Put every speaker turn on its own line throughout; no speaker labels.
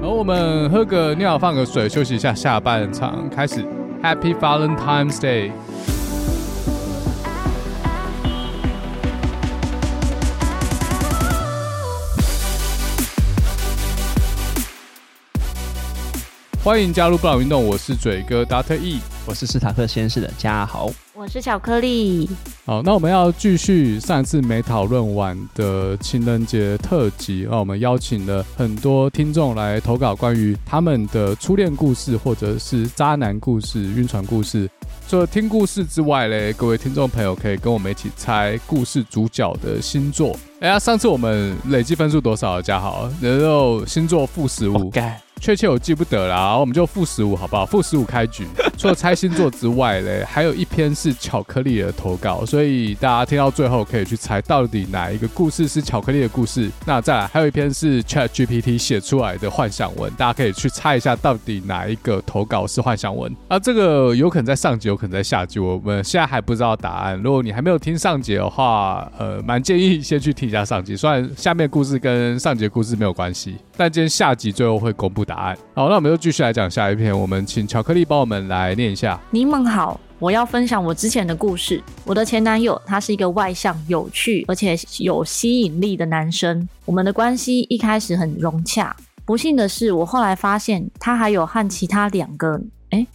然后我们喝个尿，放个水，休息一下，下半场开始。Happy Valentine's Day。欢迎加入布朗运动，我是嘴哥 Dr. E，
我是斯塔克先生的嘉豪，
我是巧克力。
好，那我们要继续上一次没讨论完的情人节特辑。那我们邀请了很多听众来投稿关于他们的初恋故事，或者是渣男故事、晕船故事。除了听故事之外嘞，各位听众朋友可以跟我们一起猜故事主角的星座。哎呀，上次我们累计分数多少？家豪，然后星座负十五。确切我记不得啦，我们就负十五好不好？负十五开局。除了猜星座之外嘞，还有一篇是巧克力的投稿，所以大家听到最后可以去猜到底哪一个故事是巧克力的故事。那再来还有一篇是 Chat GPT 写出来的幻想文，大家可以去猜一下到底哪一个投稿是幻想文。啊，这个有可能在上集，有可能在下集，我们现在还不知道答案。如果你还没有听上集的话，呃，蛮建议先去听一下上集，虽然下面故事跟上集故事没有关系，但今天下集最后会公布答案。好，那我们就继续来讲下一篇。我们请巧克力帮我们来念一下。
你们好，我要分享我之前的故事。我的前男友他是一个外向、有趣而且有吸引力的男生。我们的关系一开始很融洽。不幸的是，我后来发现他还有和其他两个，哎，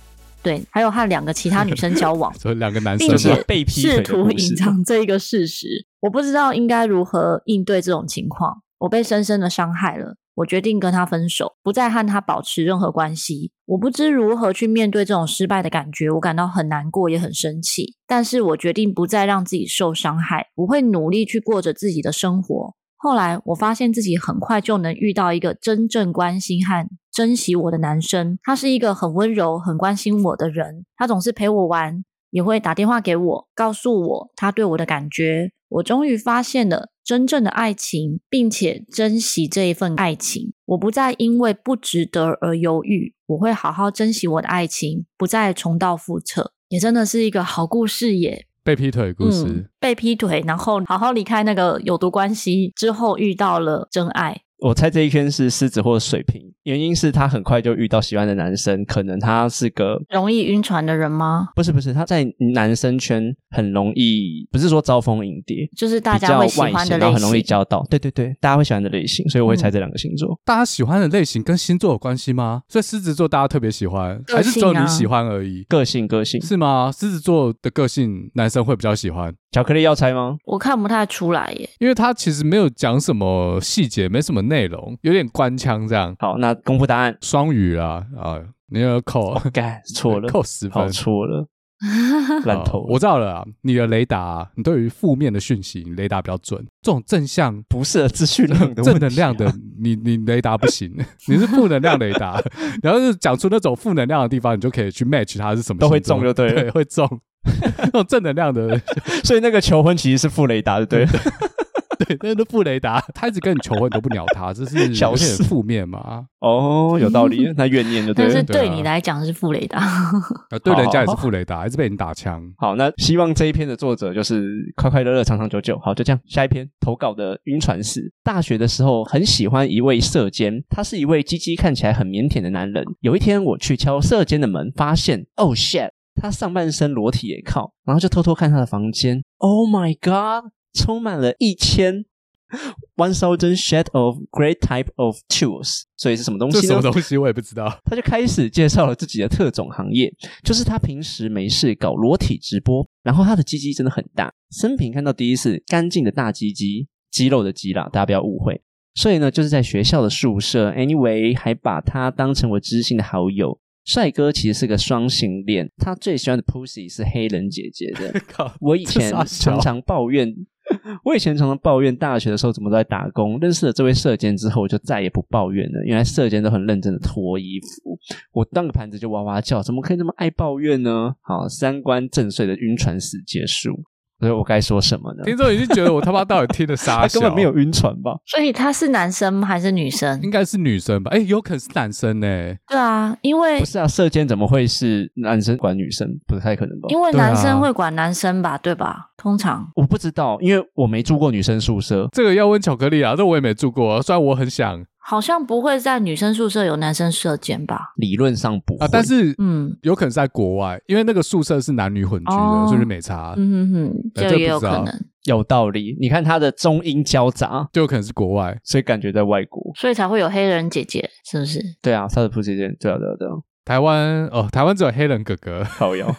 对，还有和两个其他女生交往，
所以两个男生，
并且试图隐藏这一个事实。我不知道应该如何应对这种情况，我被深深的伤害了。我决定跟他分手，不再和他保持任何关系。我不知如何去面对这种失败的感觉，我感到很难过，也很生气。但是我决定不再让自己受伤害，我会努力去过着自己的生活。后来我发现自己很快就能遇到一个真正关心和珍惜我的男生。他是一个很温柔、很关心我的人。他总是陪我玩，也会打电话给我，告诉我他对我的感觉。我终于发现了真正的爱情，并且珍惜这一份爱情。我不再因为不值得而犹豫，我会好好珍惜我的爱情，不再重蹈覆辙。也真的是一个好故事耶！
被劈腿故事，
嗯，被劈腿，然后好好离开那个有毒关系之后，遇到了真爱。
我猜这一圈是狮子或水瓶，原因是他很快就遇到喜欢的男生，可能他是个
容易晕船的人吗？
不是不是，他在男生圈很容易，不是说招蜂引蝶，
就是大家会喜欢的类型，
然后很容易交到。对对对，大家会喜欢的类型，所以我会猜这两个星座。嗯、
大家喜欢的类型跟星座有关系吗？所以狮子座大家特别喜欢，啊、还是只有你喜欢而已？
个性个性
是吗？狮子座的个性男生会比较喜欢。
巧克力要猜吗？
我看不太出来耶，
因为他其实没有讲什么细节，没什么内容，有点官腔这样。
好，那公布答案，
双语啊啊！你要扣，
该错了，
扣十分，
错了，烂透了。
我知道了啊，你的雷达、啊，你对于负面的讯息，你雷达比较准。这种正向
不适合资讯量的、
正能量的，你你雷达不行，你是负能量雷达。然后是讲出那种负能量的地方，你就可以去 match 它是什么，
都会中就对了，
对，会中。那种正能量的，
所以那个求婚其实是负雷达，对不对？
对，那个负雷达，他一直跟你求婚都不鸟他，这是 小事负面嘛？
哦，有道理，那怨念就 对了。
但是对你来讲是傅雷达，
啊，对人家也是傅雷达，还是被你打枪。
好，那希望这一篇的作者就是快快乐乐、长长久久。好，就这样，下一篇投稿的晕船史。大学的时候很喜欢一位社监，他是一位鸡鸡看起来很腼腆的男人。有一天我去敲社监的门，发现，Oh shit！他上半身裸体也靠，然后就偷偷看他的房间。Oh my god！充满了一千 one thousand shade of great type of tools，所以是什么东西呢？
这什么东西我也不知道。
他就开始介绍了自己的特种行业，就是他平时没事搞裸体直播，然后他的鸡鸡真的很大，生平看到第一次干净的大鸡鸡，肌肉的鸡啦，大家不要误会。所以呢，就是在学校的宿舍，anyway，还把他当成我知心的好友。帅哥其实是个双性恋，他最喜欢的 pussy 是黑人姐姐的。我以前常常抱怨，我以前常常抱怨大学的时候怎么都在打工。认识了这位社监之后，我就再也不抱怨了。原来社监都很认真的脱衣服，我当个盘子就哇哇叫，怎么可以那么爱抱怨呢？好，三观正碎的晕船史结束。所以我该说什么呢？
听众已经觉得我他妈到底听的啥？
他根本没有晕船吧？
所以他是男生还是女生？
应该是女生吧？哎、欸，有可能是男生呢、欸？
对啊，因为
不是啊，射箭怎么会是男生管女生？不太可能吧？
因为男生会管男生吧？对吧？通常
我不知道，因为我没住过女生宿舍，
这个要问巧克力啊。这我也没住过，虽然我很想。
好像不会在女生宿舍有男生射箭吧？
理论上不会，
啊，但是
嗯，
有可能是在国外，因为那个宿舍是男女混居的，
哦
所以就没差。
嗯哼哼，
呃
这也有
不知道
可能，
有道理。你看他的中英交杂，
就有可能是国外。
所以感觉在外国。
所以才会有黑人姐姐，是不是？
对啊，他的铺姐姐，对啊，对啊，对啊，
台湾哦，台湾只有黑人哥哥。
靠腰。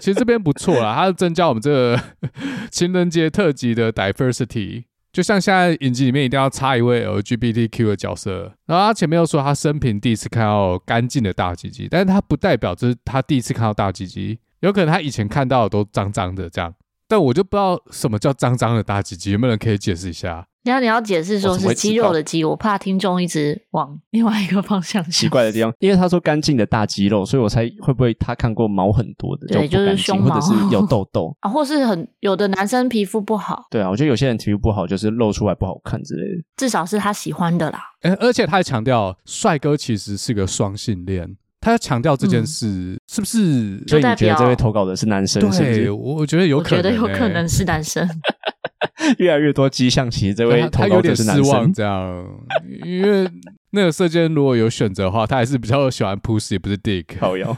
其实这边不错啦，它增加我们这个 情人节特辑的 diversity。就像现在影集里面一定要插一位 LGBTQ 的角色，然后他前面又说他生平第一次看到干净的大鸡鸡，但是他不代表这是他第一次看到大鸡鸡，有可能他以前看到的都脏脏的这样，但我就不知道什么叫脏脏的大鸡鸡，有没有人可以解释一下？
你要你要解释说是肌肉的肌，我怕听众一直往 另外一个方向想。
奇怪的地方，因为他说干净的大肌肉，所以我猜会不会他看过毛很多的，
对，就是胸毛
或者是有痘痘
啊，或是很有的男生皮肤不好。
对啊，我觉得有些人皮肤不好，就是露出来不好看之类的。
至少是他喜欢的啦。
欸、而且他还强调，帅哥其实是个双性恋，他要强调这件事，嗯、是不是？
所以你觉得这位投稿的是男生？
对，
是不是？
我觉得有可能、欸，
我觉得有可能是男生。
越来越多迹象，其实这位投稿者是男生。
他有点失望，这样，因为那个射箭如果有选择的话，他还是比较喜欢 pussy，不是 dick。
靠腰，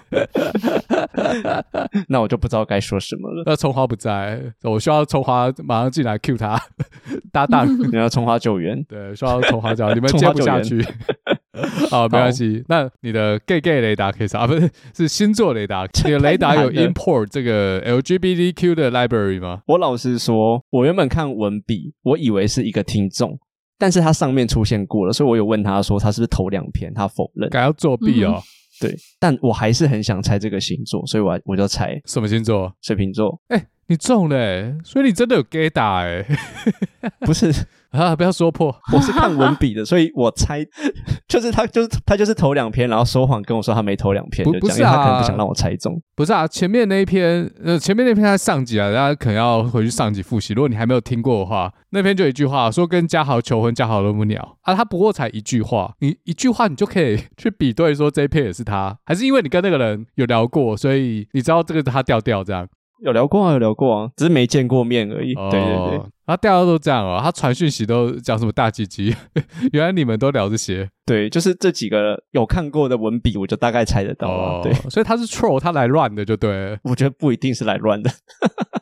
那我就不知道该说什么了。
那葱花不在，我需要葱花马上进来 cue 他搭档。
你要葱花救援？
对，需要葱花救援，你们接不下去。好，没关系。那你的 gay gay 雷达可以查，不是 是星座雷达？你的雷达有 import 这个 LGBTQ 的 library 吗？
我老实说，我原本看文笔，我以为是一个听众，但是他上面出现过了，所以我有问他说他是不是头两篇，他否认，
敢要作弊哦。
嗯、对，但我还是很想猜这个星座，所以我我就猜
什么星座？
水瓶座。
哎、欸，你中了、欸，所以你真的有 gay 打哎？
不是。
啊！不要说破，
我是看文笔的，所以我猜就是他，就是他，就是投两篇，然后说谎跟我说他没投两篇，
不不是啊，
他可能不想让我猜中。
不是啊，前面那一篇，呃，前面那篇他上集啊，大家可能要回去上集复习。如果你还没有听过的话，那篇就一句话说跟嘉豪求婚，嘉豪都不鸟啊。他不过才一句话，你一句话你就可以去比对说这一篇也是他，还是因为你跟那个人有聊过，所以你知道这个他调调这样。
有聊过啊，有聊过啊，只是没见过面而已。
哦、
对对对，
他大家都这样哦，他传讯息都讲什么大鸡鸡，原来你们都聊这些。
对，就是这几个有看过的文笔，我就大概猜得到了。
哦、
对，
所以他是 troll，他来乱的就对了。
我觉得不一定是来乱的，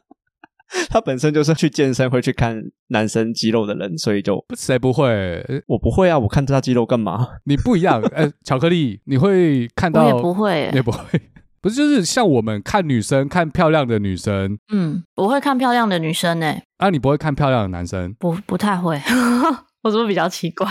他本身就是去健身会去看男生肌肉的人，所以就
谁不会？
我不会啊，我看他肌肉干嘛？
你不一样，哎、欸，巧克力，你会看到？
我也不会，
你也不会。不是，就是像我们看女生，看漂亮的女生。
嗯，我会看漂亮的女生呢、欸。
啊，你不会看漂亮的男生？
不，不太会。我是不是比较奇怪？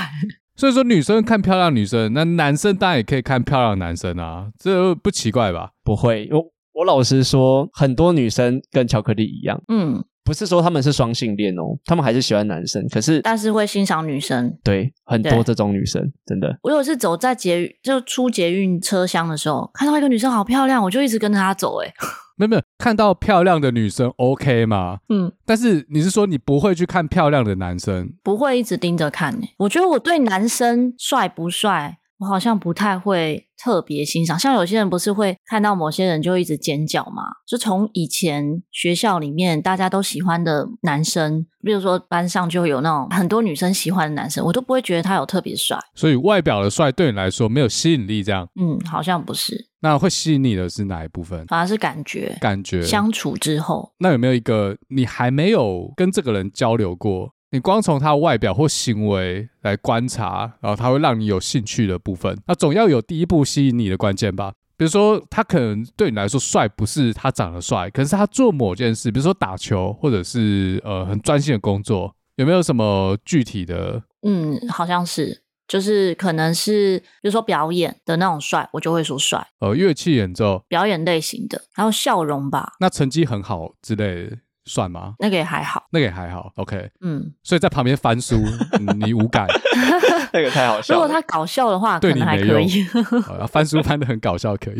所以说，女生看漂亮女生，那男生当然也可以看漂亮男生啊，这不奇怪吧？
不会，我我老实说，很多女生跟巧克力一样。
嗯。
不是说他们是双性恋哦，他们还是喜欢男生，可是
但是会欣赏女生。
对，很多这种女生真的。
我有一次走在捷运，就出捷运车厢的时候，看到一个女生好漂亮，我就一直跟着她走。哎，
没有没有，看到漂亮的女生 OK 吗？嗯，但是你是说你不会去看漂亮的男生？
不会一直盯着看。我觉得我对男生帅不帅，我好像不太会特别欣赏。像有些人不是会看到某些人就一直尖叫嘛？就从以前学校里面大家都喜欢的男生，比如说班上就有那种很多女生喜欢的男生，我都不会觉得他有特别帅。
所以外表的帅对你来说没有吸引力，这样？
嗯，好像不是。
那会吸引你的是哪一部分？
反而是感觉，
感觉
相处之后。
那有没有一个你还没有跟这个人交流过？你光从他外表或行为来观察，然后他会让你有兴趣的部分，那总要有第一步吸引你的关键吧？比如说，他可能对你来说帅，不是他长得帅，可是他做某件事，比如说打球，或者是呃很专心的工作，有没有什么具体的？
嗯，好像是，就是可能是，比如说表演的那种帅，我就会说帅。
呃，乐器演奏，
表演类型的，还有笑容吧。
那成绩很好之类的。算吗？
那个也还好，
那个也还好。OK，
嗯，
所以在旁边翻书，你无感。
那个太好笑。
如果他搞笑的话，
对你
可能还可以。
翻书翻的很搞笑，可以。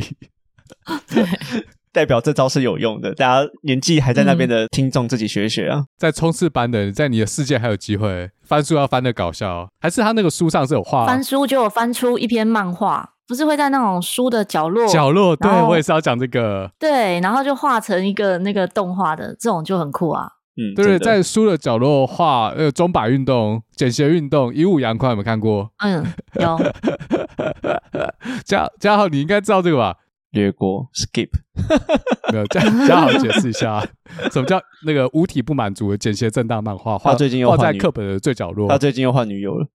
对，
代表这招是有用的。大家年纪还在那边的听众，自己学学啊。
在冲刺班的，在你的世界还有机会翻书，要翻的搞笑，还是他那个书上是有画？
翻书就有翻出一篇漫画。不是会在那种书的角落，
角落，对，我也是要讲这个，
对，然后就画成一个那个动画的，这种就很酷啊。
嗯，
对不
对？
在书的角落画那个钟摆运动、简鞋运动、以武扬宽，有没有看过？
嗯，有。
嘉嘉豪，你应该知道这个吧？
略过 skip，
没有，嘉嘉豪解释一下，什么叫那个五体不满足的简鞋正大漫画？画
最近又
画在
女
课本的最角落。
他最近又换女友了，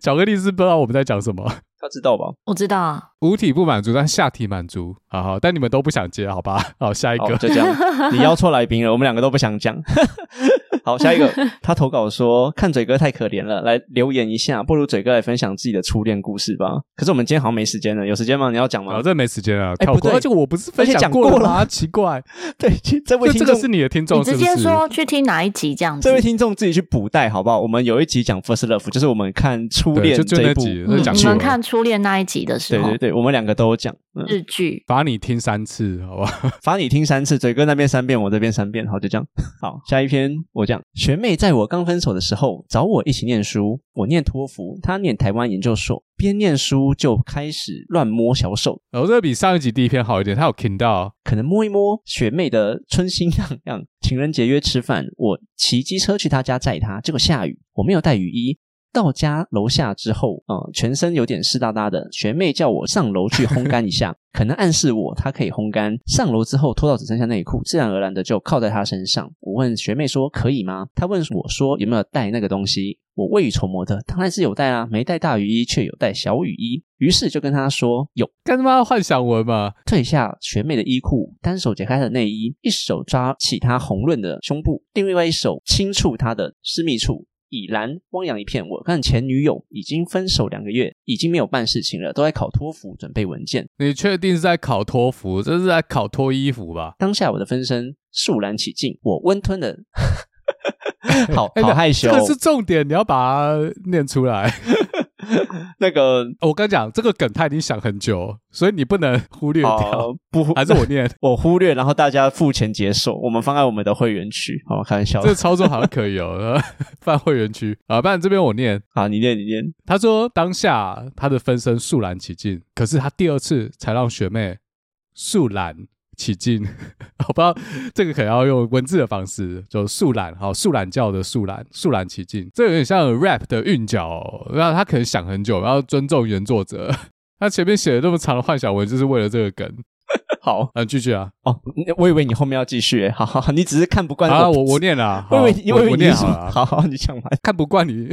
巧克力是不知道我们在讲什么。
他知道吧？
我知道啊，
五体不满足，但下体满足。好好，但你们都不想接，好吧？好，下一个
就这样。你邀错来宾了，我们两个都不想讲。好，下一个，他投稿说看嘴哥太可怜了，来留言一下，不如嘴哥来分享自己的初恋故事吧。可是我们今天好像没时间了，有时间吗？你要讲吗？
我这没时间啊，
哎，不对，
而且我不是分享过了啊？奇怪，
对，这位听众
这个是你的听众，
你直接说去听哪一集这样子？
这位听众自己去补带好不好？我们有一集讲 First Love，就是我们看初恋这一部，
你们看初恋那一集的时候，
对对对，我们两个都有讲
日剧，
罚你听三次，好吧？
罚你听三次，嘴哥那边三遍，我这边三遍，好，就这样。好，下一篇我讲，学妹在我刚分手的时候找我一起念书，我念托福，她念台湾研究所，边念书就开始乱摸小手。
哦，这个比上一集第一篇好一点，他有听到，
可能摸一摸学妹的春心荡漾。情人节约吃饭，我骑机车去她家载她，结果下雨，我没有带雨衣。到家楼下之后，呃，全身有点湿哒哒的。学妹叫我上楼去烘干一下，可能暗示我她可以烘干。上楼之后脱到只剩下内裤，自然而然的就靠在她身上。我问学妹说可以吗？她问我说有没有带那个东西？我未雨绸缪的当然是有带啊，没带大雨衣却有带小雨衣。于是就跟她说有，
干他妈幻想文嘛！
退下学妹的衣裤，单手解开她的内衣，一手抓起她红润的胸部，另外一手轻触她的私密处。已然汪洋一片。我跟前女友已经分手两个月，已经没有办事情了，都在考托福准备文件。
你确定是在考托福？这是在考脱衣服吧？
当下我的分身肃然起敬，我温吞的，好好害羞。
这是重点，你要把它念出来。
那个，
我跟你讲，这个梗他已经想很久，所以你不能忽略掉。
哦、不，
还是我念，
我忽略，然后大家付钱解锁，我们放在我们的会员区。好，开玩笑，
这个操作好像可以哦，放会员区啊。不然这边我念，
好，你念，你念。
他说当下他的分身肃然起敬，可是他第二次才让学妹肃然。起劲，我不知道这个可能要用文字的方式，就树懒，好树懒教的树懒，速懒起劲，这有点像 rap 的韵脚，然后他可能想很久，然后尊重原作者，他前面写了那么长的幻想文，就是为了这个梗。好，嗯，继续啊。
哦，我以为你后面要继续，好好，你只是看不惯
啊。我我念了，
我以为你，我以为你念好
了。
好好，你讲完。
看不惯你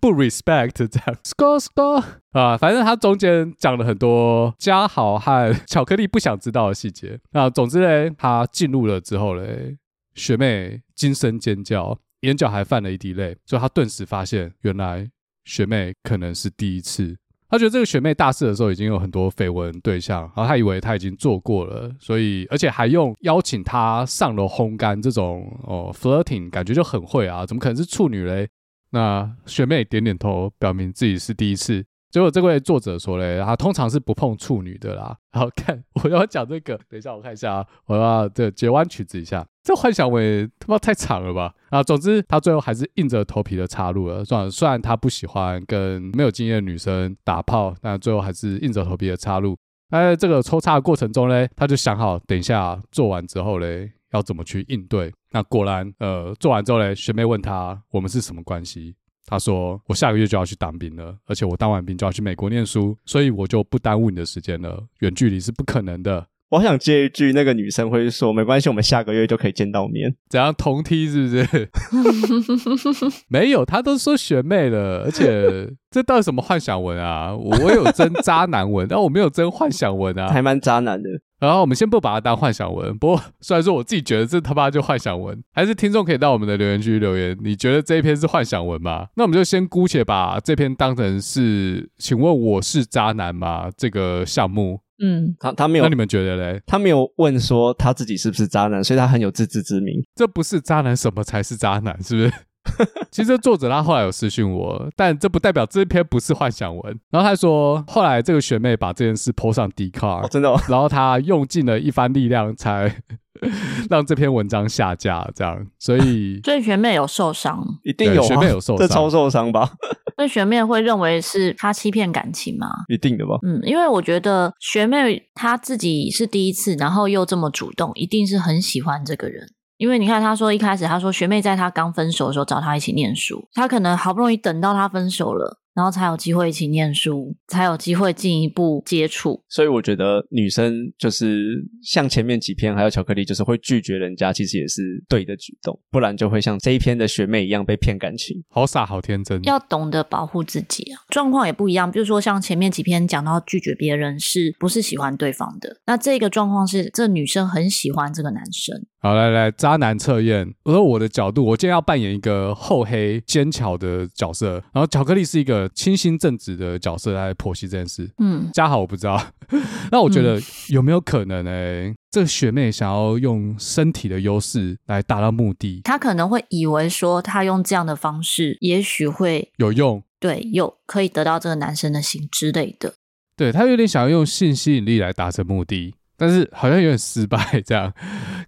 不 respect 这样，score score 啊，反正他中间讲了很多嘉豪和巧克力不想知道的细节。那总之嘞，他进入了之后嘞，学妹惊声尖叫，眼角还泛了一滴泪，所以他顿时发现，原来学妹可能是第一次。他觉得这个学妹大四的时候已经有很多绯闻对象，然后他以为他已经做过了，所以而且还用邀请她上楼烘干这种哦 flirting，感觉就很会啊，怎么可能是处女嘞？那学妹点点头，表明自己是第一次。结果这位作者说嘞，他通常是不碰处女的啦。然后看我要讲这个，等一下我看一下啊，我要这截弯曲子一下。这幻想文他妈太长了吧？啊，总之他最后还是硬着头皮的插入了。算了，虽然他不喜欢跟没有经验的女生打炮，但最后还是硬着头皮的插入。在这个抽插的过程中嘞，他就想好，等一下做完之后嘞，要怎么去应对。那果然，呃，做完之后嘞，学妹问他，我们是什么关系？他说：“我下个月就要去当兵了，而且我当完兵就要去美国念书，所以我就不耽误你的时间了。远距离是不可能的。”
我想接一句，那个女生会说：“没关系，我们下个月就可以见到面。”
怎样同梯是不是？没有，他都说学妹了，而且这到底什么幻想文啊？我有真渣男文，但我没有真幻想文啊，
还蛮渣男的。
然后我们先不把它当幻想文，不过虽然说我自己觉得这他妈就幻想文，还是听众可以到我们的留言区留言，你觉得这一篇是幻想文吗？那我们就先姑且把这篇当成是，请问我是渣男吗？这个项目，
嗯，
他他没有，
那你们觉得嘞？
他没有问说他自己是不是渣男，所以他很有自知之明。
这不是渣男，什么才是渣男？是不是？其实作者他后来有私讯我，但这不代表这篇不是幻想文。然后他说，后来这个学妹把这件事 po 上 Dcard，
哦，真的哦。
然后他用尽了一番力量才 让这篇文章下架，这样。所以，
所以学妹有受伤，
一定有，学妹有受伤，这超受伤吧？
那学妹会认为是他欺骗感情吗？
一定的吧。
嗯，因为我觉得学妹她自己是第一次，然后又这么主动，一定是很喜欢这个人。因为你看，他说一开始他说学妹在他刚分手的时候找他一起念书，他可能好不容易等到他分手了。然后才有机会一起念书，才有机会进一步接触。
所以我觉得女生就是像前面几篇还有巧克力，就是会拒绝人家，其实也是对的举动，不然就会像这一篇的学妹一样被骗感情。
好傻，好天真。
要懂得保护自己啊，状况也不一样。比如说像前面几篇讲到拒绝别人是不是喜欢对方的，那这个状况是这女生很喜欢这个男生。
好，来来，渣男测验。我说我的角度，我今天要扮演一个厚黑奸巧的角色，然后巧克力是一个清新正直的角色来剖析这件事。嗯，嘉豪我不知道。那我觉得有没有可能呢、这个学妹想要用身体的优势来达到目的？
她可能会以为说，她用这样的方式，也许会
有用。
对，有可以得到这个男生的心之类的。
对，她有点想要用性吸引力来达成目的。但是好像有点失败这样，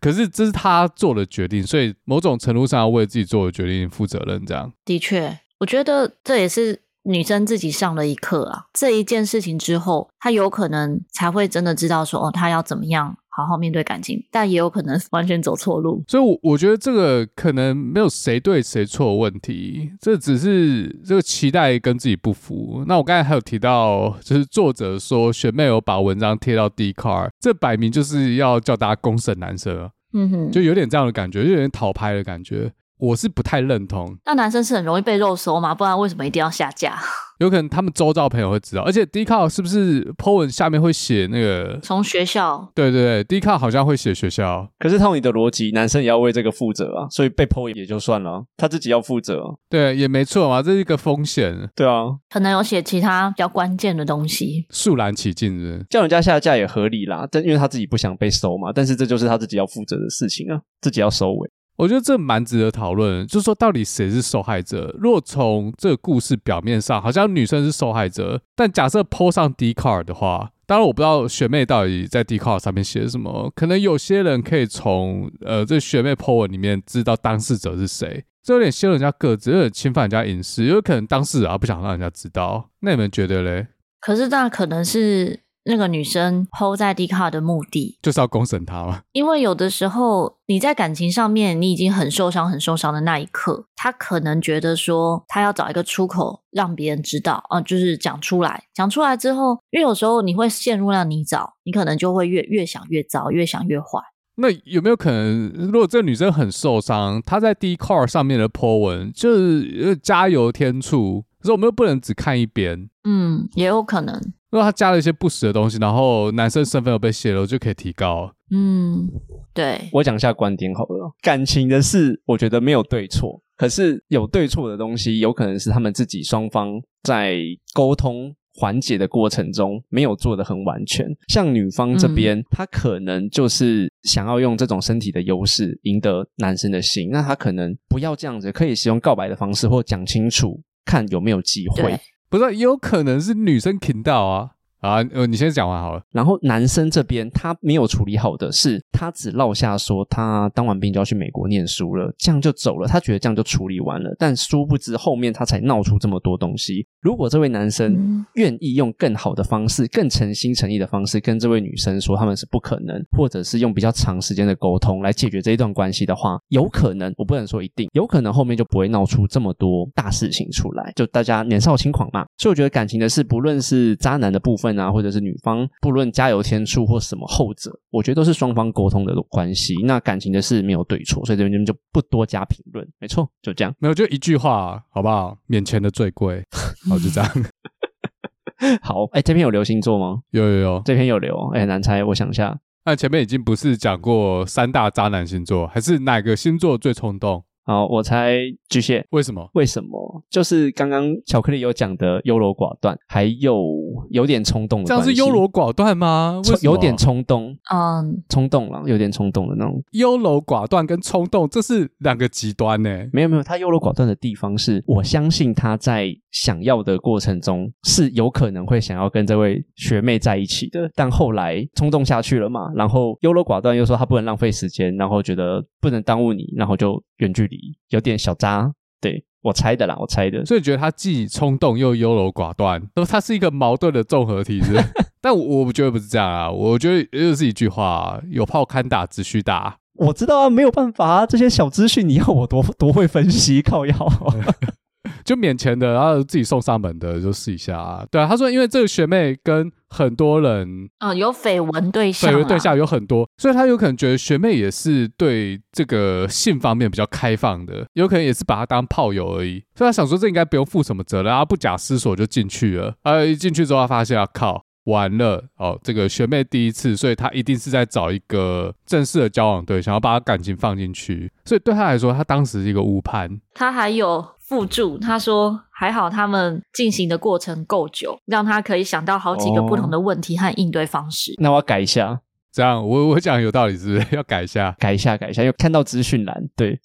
可是这是他做的决定，所以某种程度上要为自己做的决定负责任。这样
的确，我觉得这也是女生自己上了一课啊。这一件事情之后，她有可能才会真的知道说，哦，她要怎么样。好好面对感情，但也有可能完全走错路。
所以，我我觉得这个可能没有谁对谁错的问题，这只是这个期待跟自己不符。那我刚才还有提到，就是作者说学妹有把文章贴到 Dcard，这摆明就是要叫大家公审男生，嗯哼，就有点这样的感觉，就有点讨拍的感觉。我是不太认同。
那男生是很容易被肉搜吗？不然为什么一定要下架？
有可能他们周遭朋友会知道，而且 Dcard 是不是 po 文下面会写那个
从学校？
对对对，Dcard 好像会写学校。
可是套你的逻辑，男生也要为这个负责啊，所以被 po 也就算了，他自己要负责。
对，也没错嘛，这是一个风险。
对啊，
可能有写其他比较关键的东西，
肃然起敬的，
叫人家下架也合理啦。但因为他自己不想被收嘛，但是这就是他自己要负责的事情啊，自己要收尾。
我觉得这蛮值得讨论，就是说到底谁是受害者？如果从这个故事表面上，好像女生是受害者，但假设 po 上 Dcard 的话，当然我不知道学妹到底在 Dcard 上面写什么，可能有些人可以从呃这学妹 po 文里面知道当事者是谁，这有点泄露人家个子，有点侵犯人家隐私，有可能当事人啊不想让人家知道，那你们觉得嘞？
可是那可能是。那个女生 PO 在 Dcard 的目的
就是要公审他吗？
因为有的时候你在感情上面你已经很受伤、很受伤的那一刻，他可能觉得说他要找一个出口让别人知道啊、呃，就是讲出来。讲出来之后，因为有时候你会陷入那泥沼，你可能就会越越想越糟，越想越坏。
那有没有可能，如果这个女生很受伤，她在 Dcard 上面的 PO 文就是加油添醋，可是我们又不能只看一边。
嗯，也有可能。
如果他加了一些不实的东西，然后男生身份又被泄露，就可以提高。
嗯，对。
我讲一下观点好了。感情的事，我觉得没有对错，可是有对错的东西，有可能是他们自己双方在沟通缓解的过程中没有做得很完全。像女方这边，嗯、她可能就是想要用这种身体的优势赢得男生的心，那她可能不要这样子，可以使用告白的方式，或讲清楚，看有没有机会。
不是，也有可能是女生听到啊。啊，呃，你先讲完好了。
然后男生这边他没有处理好的是，他只落下说他当完兵就要去美国念书了，这样就走了。他觉得这样就处理完了，但殊不知后面他才闹出这么多东西。如果这位男生愿意用更好的方式、更诚心诚意的方式跟这位女生说他们是不可能，或者是用比较长时间的沟通来解决这一段关系的话，有可能，我不能说一定，有可能后面就不会闹出这么多大事情出来。就大家年少轻狂嘛，所以我觉得感情的事，不论是渣男的部分。啊，或者是女方，不论加油添醋或什么后者，我觉得都是双方沟通的关系。那感情的事没有对错，所以这边就不多加评论。没错，就这样。
没有，就一句话，好不好？免钱的最贵。好，就这样。
好，哎、欸，这篇有留星座吗？
有有有，
这篇有留。哎、欸，难猜，我想一下。
那前面已经不是讲过三大渣男星座，还是哪个星座最冲动？
好，我猜巨蟹。
为什么？
为什么？就是刚刚巧克力有讲的优柔寡断，还有有点冲动的。
这样是优柔寡断吗？为？
有点冲动，
嗯，
冲动了，有点冲动的那种。
优柔寡断跟冲动，这是两个极端呢。
没有没有，他优柔寡断的地方是，我相信他在想要的过程中是有可能会想要跟这位学妹在一起的，但后来冲动下去了嘛，然后优柔寡断又说他不能浪费时间，然后觉得不能耽误你，然后就远距离。有点小渣，对，我猜的啦，我猜的，
所以觉得他既冲动又优柔寡断，都他是一个矛盾的综合体，是？但我我觉得不是这样啊，我觉得又是一句话：有炮堪打，只需打。
我知道啊，没有办法啊，这些小资讯你要我多多会分析，靠腰。
就免钱的，然后自己送上门的，就试一下啊。对啊，他说，因为这个学妹跟很多人，
嗯，有绯闻对象，
绯闻对象有很多，所以他有可能觉得学妹也是对这个性方面比较开放的，有可能也是把她当炮友而已。所以他想说，这应该不用负什么责任，然后不假思索就进去了。啊，一进去之后，他发现啊，靠，完了哦，这个学妹第一次，所以她一定是在找一个正式的交往对象，要把她感情放进去。所以对她来说，她当时是一个误判。
她还有。附注她说：“还好他们进行的过程够久，让她可以想到好几个不同的问题和应对方式。哦”
那我要改一下，
这样我我讲有道理，是不是 要改一下？
改一下，改一下，又看到资讯栏。对，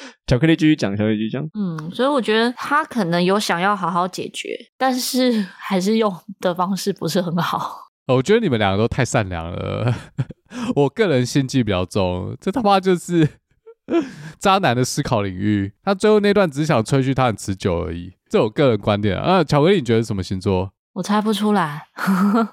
巧克力继续讲，巧克力继续讲。
嗯，所以我觉得他可能有想要好好解决，但是 还是用的方式不是很好。
我觉得你们两个都太善良了，我个人心机比较重，这他妈就是。渣男的思考领域，他最后那段只想吹嘘他很持久而已，这我个人观点啊。啊巧克力，你觉得什么星座？
我猜不出来。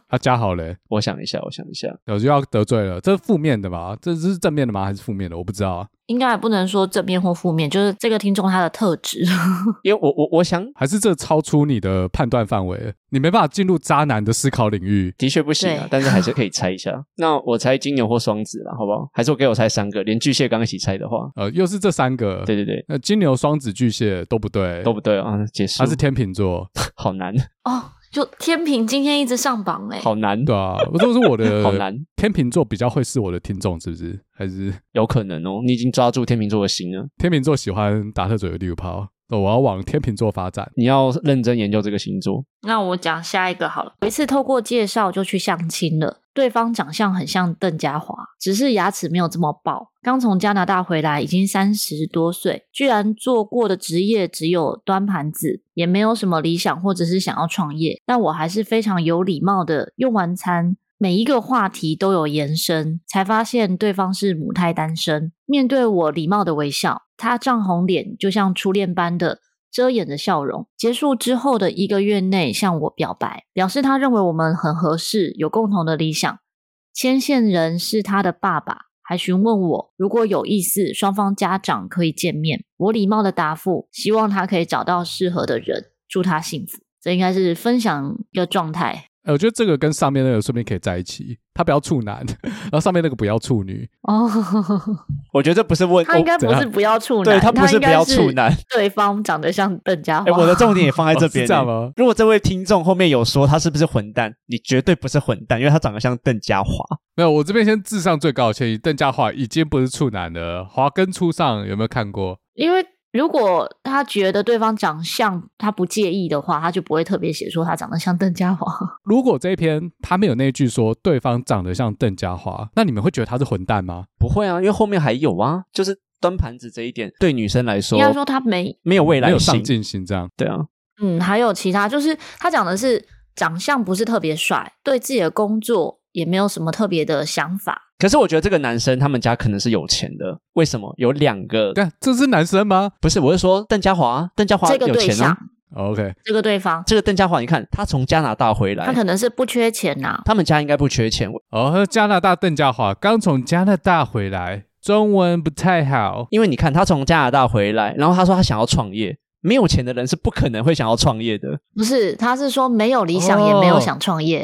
他加好嘞，
我想一下，我想一下，
我就要得罪了，这是负面的吗？这是正面的吗？还是负面的？我不知道啊。
应该也不能说正面或负面，就是这个听众他的特质。
因为我我我想，
还是这超出你的判断范围，你没办法进入渣男的思考领域。
的确不行啊，但是还是可以猜一下。那我猜金牛或双子了，好不好？还是我给我猜三个，连巨蟹刚一起猜的话，
呃，又是这三个。
对对对，
那金牛、双子、巨蟹都不对，
都不对啊。结束。
他是天秤座，
好难
哦。就天秤今天一直上榜哎，
好难，
对啊，都是我的，
好难。
天秤座比较会是我的听众，是不是？还是
有可能哦？你已经抓住天秤座的心了。
天秤座喜欢打特嘴的利物浦。我要往天秤座发展，
你要认真研究这个星座。
那我讲下一个好了。有一次透过介绍就去相亲了，对方长相很像邓家华，只是牙齿没有这么爆。刚从加拿大回来，已经三十多岁，居然做过的职业只有端盘子，也没有什么理想或者是想要创业。但我还是非常有礼貌的用完餐。每一个话题都有延伸，才发现对方是母胎单身。面对我礼貌的微笑，他涨红脸，就像初恋般的遮掩着笑容。结束之后的一个月内，向我表白，表示他认为我们很合适，有共同的理想。牵线人是他的爸爸，还询问我如果有意思，双方家长可以见面。我礼貌的答复，希望他可以找到适合的人，祝他幸福。这应该是分享一个状态。
欸、我觉得这个跟上面那个说不定可以在一起，他不要处男，然后上面那个不要处女。
哦，
我觉得这不是问，
他应该不是不要处男，
对他不是不要处男，
对方长得像邓家华。
哎、欸，我的重点也放在这边、欸，
哦、这样吗？
如果这位听众后面有说他是不是混蛋，你绝对不是混蛋，因为他长得像邓家华。
没有，我这边先智上最高的歉意，邓家华已经不是处男了。华根初上有没有看过？
因为。如果他觉得对方长相他不介意的话，他就不会特别写说他长得像邓家华。
如果这一篇他没有那句说对方长得像邓家华，那你们会觉得他是混蛋吗？
不会啊，因为后面还有啊，就是端盘子这一点对女生来说，
应该说他没
没有未来，
没有上进心这样。
对啊，
嗯，还有其他，就是他讲的是长相不是特别帅，对自己的工作也没有什么特别的想法。
可是我觉得这个男生他们家可能是有钱的，为什么？有两个，
对，这是男生吗？
不是，我是说邓家华，邓家华有钱啊。
OK，
这个对方，
这个邓家华，你看他从加拿大回来，
他可能是不缺钱呐、啊。
他们家应该不缺钱
哦。加拿大邓家华刚从加拿大回来，中文不太好，
因为你看他从加拿大回来，然后他说他想要创业。没有钱的人是不可能会想要创业的。
不是，他是说没有理想，也没有想创业。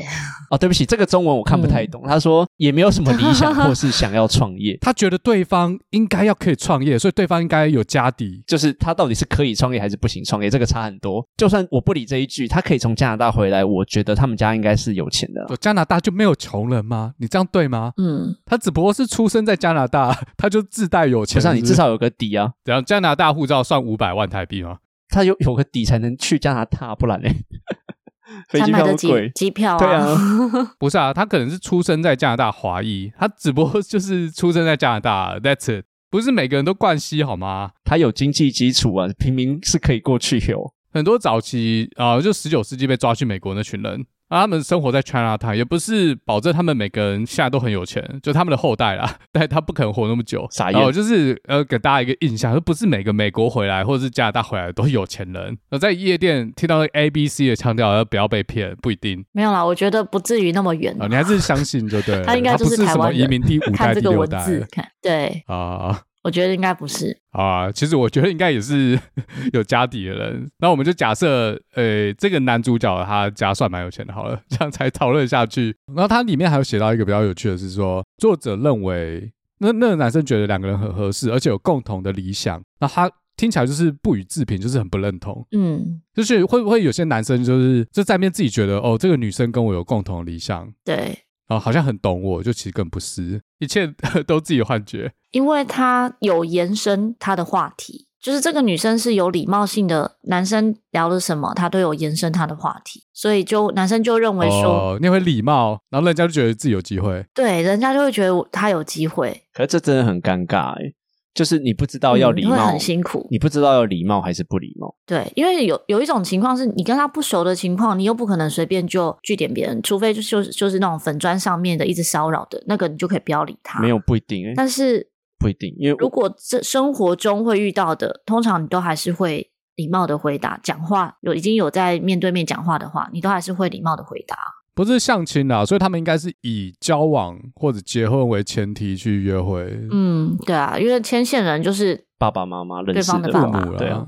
哦，哦，对不起，这个中文我看不太懂。嗯、他说也没有什么理想，或是想要创业。
他觉得对方应该要可以创业，所以对方应该有家底。
就是他到底是可以创业还是不行创业，这个差很多。就算我不理这一句，他可以从加拿大回来，我觉得他们家应该是有钱的。
加拿大就没有穷人吗？你这样对吗？
嗯，
他只不过是出生在加拿大，他就自带有钱。
不是，你至少有个底啊。
怎样？加拿大护照算五百万台币吗？
他有有个底才能去加拿大，不然呢？飞机票贵，
机票啊？
对啊，
不是啊，他可能是出生在加拿大华裔，他只不过就是出生在加拿大，That's it，不是每个人都冠希好吗？
他有经济基础啊，平民是可以过去有。
很多早期啊、呃，就十九世纪被抓去美国那群人，啊，他们生活在 China Town，也不是保证他们每个人现在都很有钱，就他们的后代啦，但他不可能活那么久。
傻眼。
然后就是呃，给大家一个印象，就不是每个美国回来或者是加拿大回来的都是有钱人。那在夜店听到 A B C 的腔调，要不要被骗？不一定。
没有啦，我觉得不至于那么远。
啊，你还是相信就对了。
他应该就是台湾人。
他不是什么移民第五代、
看这个
第六代
文字，看对
啊。
我觉得应该不是
啊，其实我觉得应该也是 有家底的人。那我们就假设，呃，这个男主角他家算蛮有钱的，好了，这样才讨论下去。然后他里面还有写到一个比较有趣的是说，作者认为那那个男生觉得两个人很合适，而且有共同的理想。那他听起来就是不予置评，就是很不认同。
嗯，
就是会不会有些男生就是就在面自己觉得哦，这个女生跟我有共同的理想，
对。
哦，好像很懂我，就其实更不是，一切 都自己的幻觉。
因为他有延伸他的话题，就是这个女生是有礼貌性的，男生聊了什么，他都有延伸他的话题，所以就男生就认为说，
哦，你会礼貌，然后人家就觉得自己有机会，
对，人家就会觉得他有机会。
可是这真的很尴尬哎。就是你不知道要礼貌，
嗯、很辛苦。
你不知道要礼貌还是不礼貌？
对，因为有有一种情况是你跟他不熟的情况，你又不可能随便就拒点别人，除非就就是就是那种粉砖上面的一直骚扰的那个，你就可以不要理他。
没有不一定，
但是
不一定，因为
如果这生活中会遇到的，通常你都还是会礼貌的回答。讲话有已经有在面对面讲话的话，你都还是会礼貌的回答。
不是相亲啦，所以他们应该是以交往或者结婚为前提去约会。
嗯，对啊，因为牵线人就是
爸爸妈妈认识
对方的爸爸，
对啊，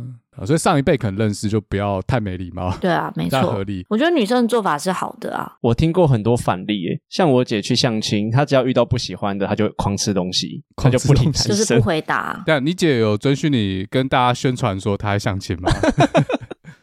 所以上一辈可能认识就不要太没礼貌。
对啊，没错，
合理。
我觉得女生的做法是好的啊。
我听过很多反例，诶，像我姐去相亲，她只要遇到不喜欢的，她就狂吃东西，她就不理，
就是不回答。
对啊，你姐有遵循你跟大家宣传说她还相亲吗？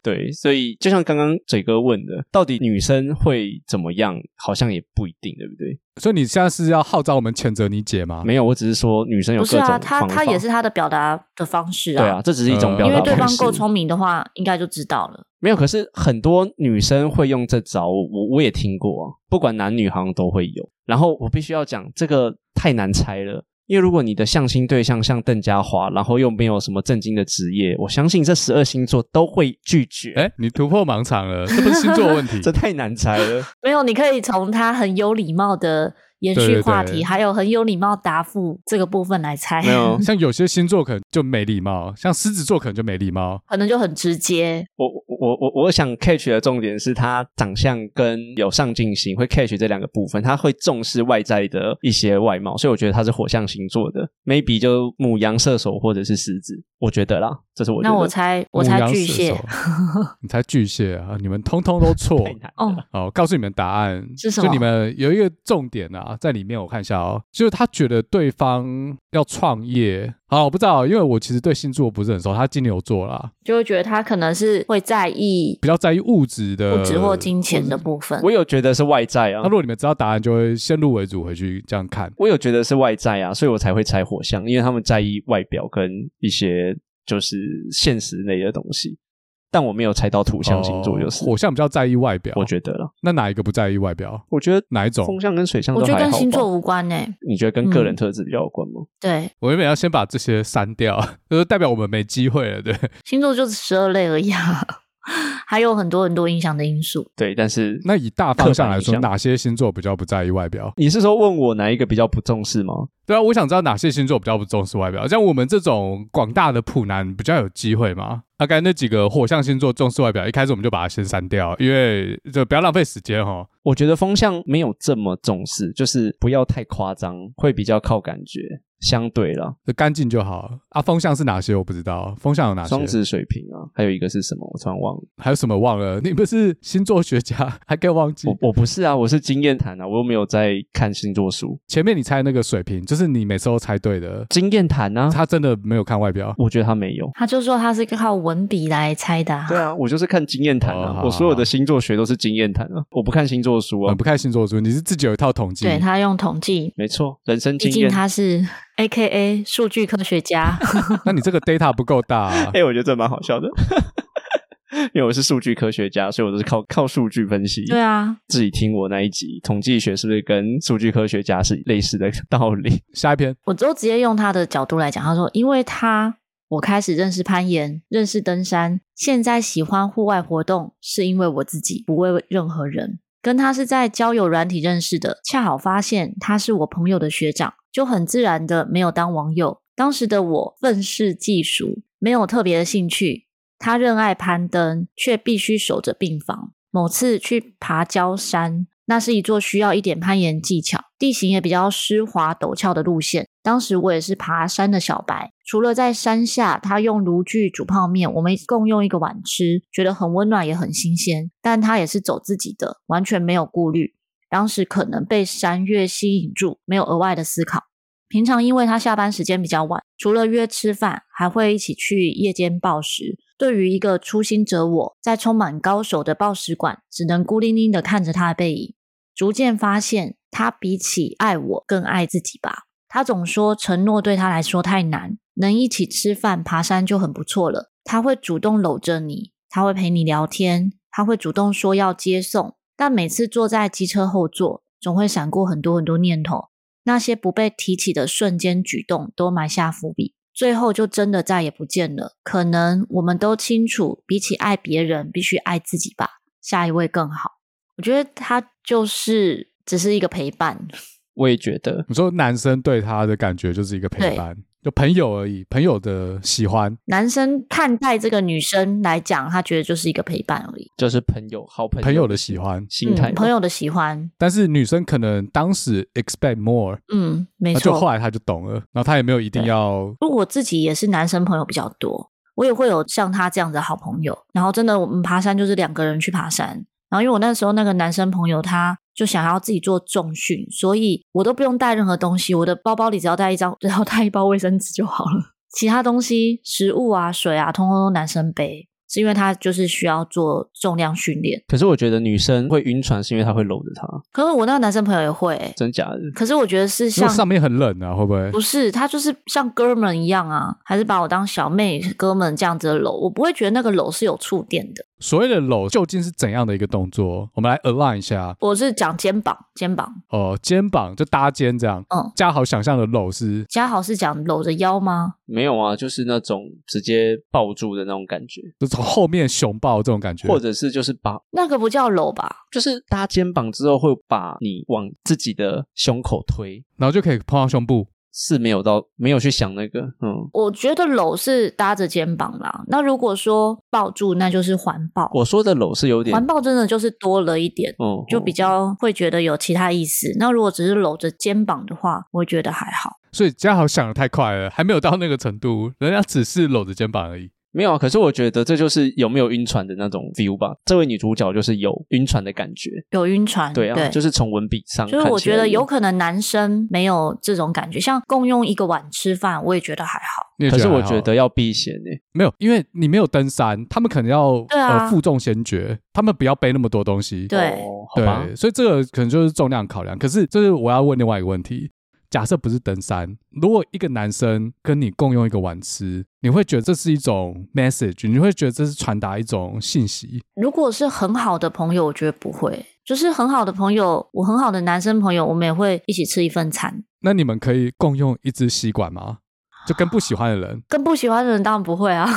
对，所以就像刚刚嘴哥问的，到底女生会怎么样？好像也不一定，对不对？
所以你现在是要号召我们谴责你姐吗？
没有，我只是说女生有各种方法。
不是啊，她她也是她的表达的方式啊。
对啊，这只是一种表达方式。因为
对方够聪明的话，应该就知道了。
没有，可是很多女生会用这招，我我也听过啊，不管男女好像都会有。然后我必须要讲，这个太难猜了。因为如果你的相亲对象像邓家华，然后又没有什么正经的职业，我相信这十二星座都会拒绝。哎，你突破盲场了，这不是星座问题，这太难猜了。
没有，你可以从他很有礼貌的延续话题，对对对，还有很有礼貌答复这个部分来猜。
没有，
像有些星座可能就没礼貌，像狮子座可能就没礼貌，
可能就很直接。
我。我我我想 catch 的重点是他长相跟有上进心，会 catch 这两个部分，他会重视外在的一些外貌，所以我觉得他是火象星座的，maybe 就母羊、射手或者是狮子，我觉得啦，这是我觉得。
那我猜我猜巨蟹，
你猜巨蟹啊？你们通通都 错
哦。
好，告诉你们答案
是什么？
就你们有一个重点啊，在里面我看一下哦，就是他觉得对方要创业。好，我不知道，因为我其实对星座不是很熟。他金牛座啦，
就会觉得他可能是会在意，
比较在意物质的
物质或金钱的部分。
我有觉得是外在啊。那
如果你们知道答案，就会先入为主回去这样看。
我有觉得是外在啊，所以我才会猜火象，因为他们在意外表跟一些就是现实类的东西。但我没有猜到土象星座，就是、
哦、火象比较在意外表，
我觉得了。
那哪一个不在意外表？
我觉得
哪一种？
风象跟水象都还好。
我觉得跟星座无关呢、欸。
你觉得跟个人特质比较有关吗？
嗯、对，
我原本要先把这些删掉，就是代表我们没机会了。对，
星座就是十二类而已啊。还有很多很多影响的因素，
对，但是
那以大方向来说，哪些星座比较不在意外表？
你是说问我哪一个比较不重视吗？
对啊，我想知道哪些星座比较不重视外表，像我们这种广大的普男比较有机会吗？大概那几个火象星座重视外表，一开始我们就把它先删掉，因为就不要浪费时间哈。
我觉得风象没有这么重视，就是不要太夸张，会比较靠感觉。相对了，
就干净就好啊。风向是哪些？我不知道。风向有哪些？
双子、水瓶啊，还有一个是什么？我突然忘了。
还有什么忘了？你不是星座学家，还可以忘记？
我我不是啊，我是经验谈啊，我又没有在看星座书。
前面你猜那个水瓶，就是你每次都猜对的
经验谈啊。
他真的没有看外表？
我觉得他没有。
他就说他是靠文笔来猜的啊。
对啊，我就是看经验谈啊。哦，我所有的星座学都是经验谈啊。我不看星座书啊，
不看星座书，你是自己有一套统计？
对，他用统计，
没错，人生经验。毕
竟他是。A K A 数据科学家，
那你这个 data 不够大啊？
哎、欸，我觉得这蛮好笑的，因为我是数据科学家，所以我都是靠靠数据分析。
对啊，
自己听我那一集，统计学是不是跟数据科学家是类似的道理？
下一篇，
我都直接用他的角度来讲，他说，因为他我开始认识攀岩，认识登山，现在喜欢户外活动，是因为我自己不为任何人。跟他是在交友软体认识的，恰好发现他是我朋友的学长，就很自然的没有当网友。当时的我愤世嫉俗，没有特别的兴趣。他热爱攀登，却必须守着病房。某次去爬焦山，那是一座需要一点攀岩技巧、地形也比较湿滑陡峭的路线。当时我也是爬山的小白，除了在山下，他用炉具煮泡面，我们共用一个碗吃，觉得很温暖也很新鲜。但他也是走自己的，完全没有顾虑。当时可能被山岳吸引住，没有额外的思考。平常因为他下班时间比较晚，除了约吃饭，还会一起去夜间暴食。对于一个初心者我，在充满高手的暴食馆，只能孤零零的看着他的背影，逐渐发现他比起爱我更爱自己吧。他总说承诺对他来说太难，能一起吃饭、爬山就很不错了。他会主动搂着你，他会陪你聊天，他会主动说要接送，但每次坐在机车后座，总会闪过很多很多念头。那些不被提起的瞬间举动，都埋下伏笔。最后就真的再也不见了。可能我们都清楚，比起爱别人，必须爱自己吧。下一位更好。我觉得他就是只是一个陪伴。
我也觉得，
你说男生对他的感觉就是一个陪伴。就朋友而已，朋友的喜欢。
男生看待这个女生来讲，他觉得就是一个陪伴而已，
就是朋友，好朋友，
朋友的喜欢
心态、
嗯，朋友的喜欢。
但是女生可能当时 expect more，
嗯，没错。
就后来他就懂了，然后他也没有一定要。
如果我自己也是男生朋友比较多，我也会有像他这样子的好朋友。然后真的，我们爬山就是两个人去爬山。然后因为我那时候那个男生朋友他。就想要自己做重训，所以我都不用带任何东西，我的包包里只要带一张，只要带一包卫生纸就好了。其他东西，食物啊、水啊，通通都男生背。是因为他就是需要做重量训练，
可是我觉得女生会晕船是因为她会搂着他。
可是我那个男生朋友也会、欸，
真假的？
可是我觉得是像
上面很冷啊，会不会？
不是，他就是像哥们一样啊，还是把我当小妹哥们这样子搂，我不会觉得那个搂是有触电的。
所谓的搂究竟是怎样的一个动作？我们来 align 一下。
我是讲肩膀，肩膀
哦，肩膀就搭肩这样。嗯，嘉豪想象的搂是
嘉豪是讲搂着腰吗？
没有啊，就是那种直接抱住的那种感觉，
就从后面熊抱这种感觉，
或者是就是把
那个不叫搂吧，
就是搭肩膀之后会把你往自己的胸口推，
然后就可以碰到胸部。
是没有到没有去想那个，嗯，
我觉得搂是搭着肩膀啦。那如果说抱住，那就是环抱。
我说的搂是有点
环抱，真的就是多了一点，
嗯，
就比较会觉得有其他意思。那如果只是搂着肩膀的话，我觉得还好。
所以嘉豪想的太快了，还没有到那个程度，人家只是搂着肩膀而已。
没有啊，可是我觉得这就是有没有晕船的那种 feel 吧。这位女主角就是有晕船的感觉，
有晕船，
对啊，对就是从文笔上，
就是我觉得有可能男生没有这种感觉，像共用一个碗吃饭，我也觉得还好。
可是我觉得要避嫌诶，
没有，因为你没有登山，他们可能要对啊，呃负重先决，他们不要背那么多东西，
对，
哦、
对，所以这个可能就是重量考量。可是这是我要问另外一个问题。假设不是登山，如果一个男生跟你共用一个碗吃，你会觉得这是一种 message，你会觉得这是传达一种信息。
如果是很好的朋友，我觉得不会。就是很好的朋友，我很好的男生朋友，我们也会一起吃一份餐。
那你们可以共用一支吸管吗？就跟不喜欢的人，
跟不喜欢的人当然不会啊，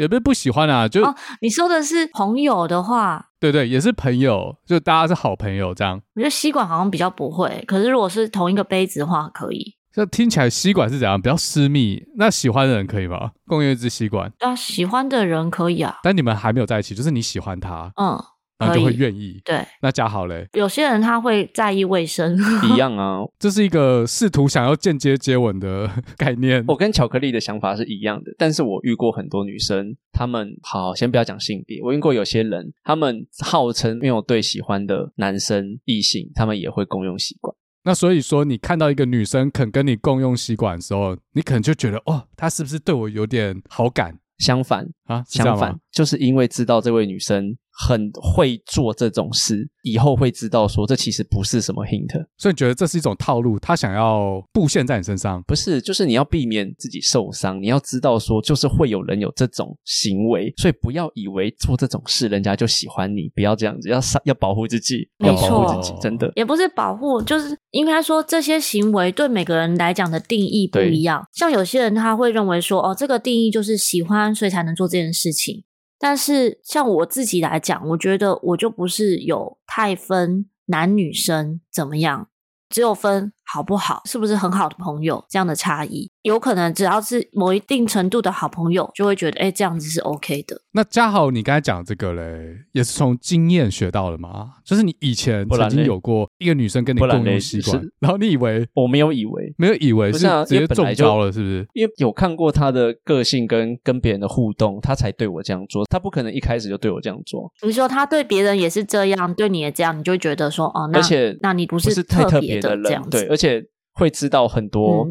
也不是不喜欢啊，就、哦、
你说的是朋友的话，
对对，也是朋友，就大家是好朋友这样。
我觉得吸管好像比较不会，可是如果是同一个杯子的话，可以。
这听起来吸管是怎样？比较私密，那喜欢的人可以吗？共用一支吸管？
啊，喜欢的人可以啊，
但你们还没有在一起，就是你喜欢他，
嗯。
然后就会愿意，
对，
那嘉豪嘞？
有些人他会在意卫生，
一样啊，
这是一个试图想要间接接吻的 概念。
我跟巧克力的想法是一样的，但是我遇过很多女生，她们好，先不要讲性别，我遇过有些人，他们号称没有对喜欢的男生异性，他们也会共用吸管。
那所以说，你看到一个女生肯跟你共用吸管的时候，你可能就觉得，哦，她是不是对我有点好感？
相反
啊，
相反，就是因为知道这位女生。很会做这种事，以后会知道说这其实不是什么 hint，
所以你觉得这是一种套路，他想要布线在你身上？
不是，就是你要避免自己受伤，你要知道说就是会有人有这种行为，所以不要以为做这种事人家就喜欢你，不要这样子，要要保护自己，要保护自己，真的。
也不是保护，就是应该说这些行为对每个人来讲的定义不一样，像有些人他会认为说哦，这个定义就是喜欢，所以才能做这件事情。但是像我自己来讲，我觉得我就不是有太分男女生怎么样，只有分。好不好？是不是很好的朋友？这样的差异，有可能只要是某一定程度的好朋友，就会觉得，哎，这样子是 OK 的。
那嘉豪，你刚才讲这个嘞，也是从经验学到的吗？就是你以前曾经有过一个女生跟你共用习惯，然后你以为
我没有以为，
没有以为是直接中招了，是不是？
因为有看过她的个性跟跟别人的互动，她才对我这样做。她不可能一开始就对我这样做。
比如说她对别人也是这样，对你也这样，你就会觉得说，哦，那
而且
那你不是
特别
的
人，
这样子，
对，而且。会知道很多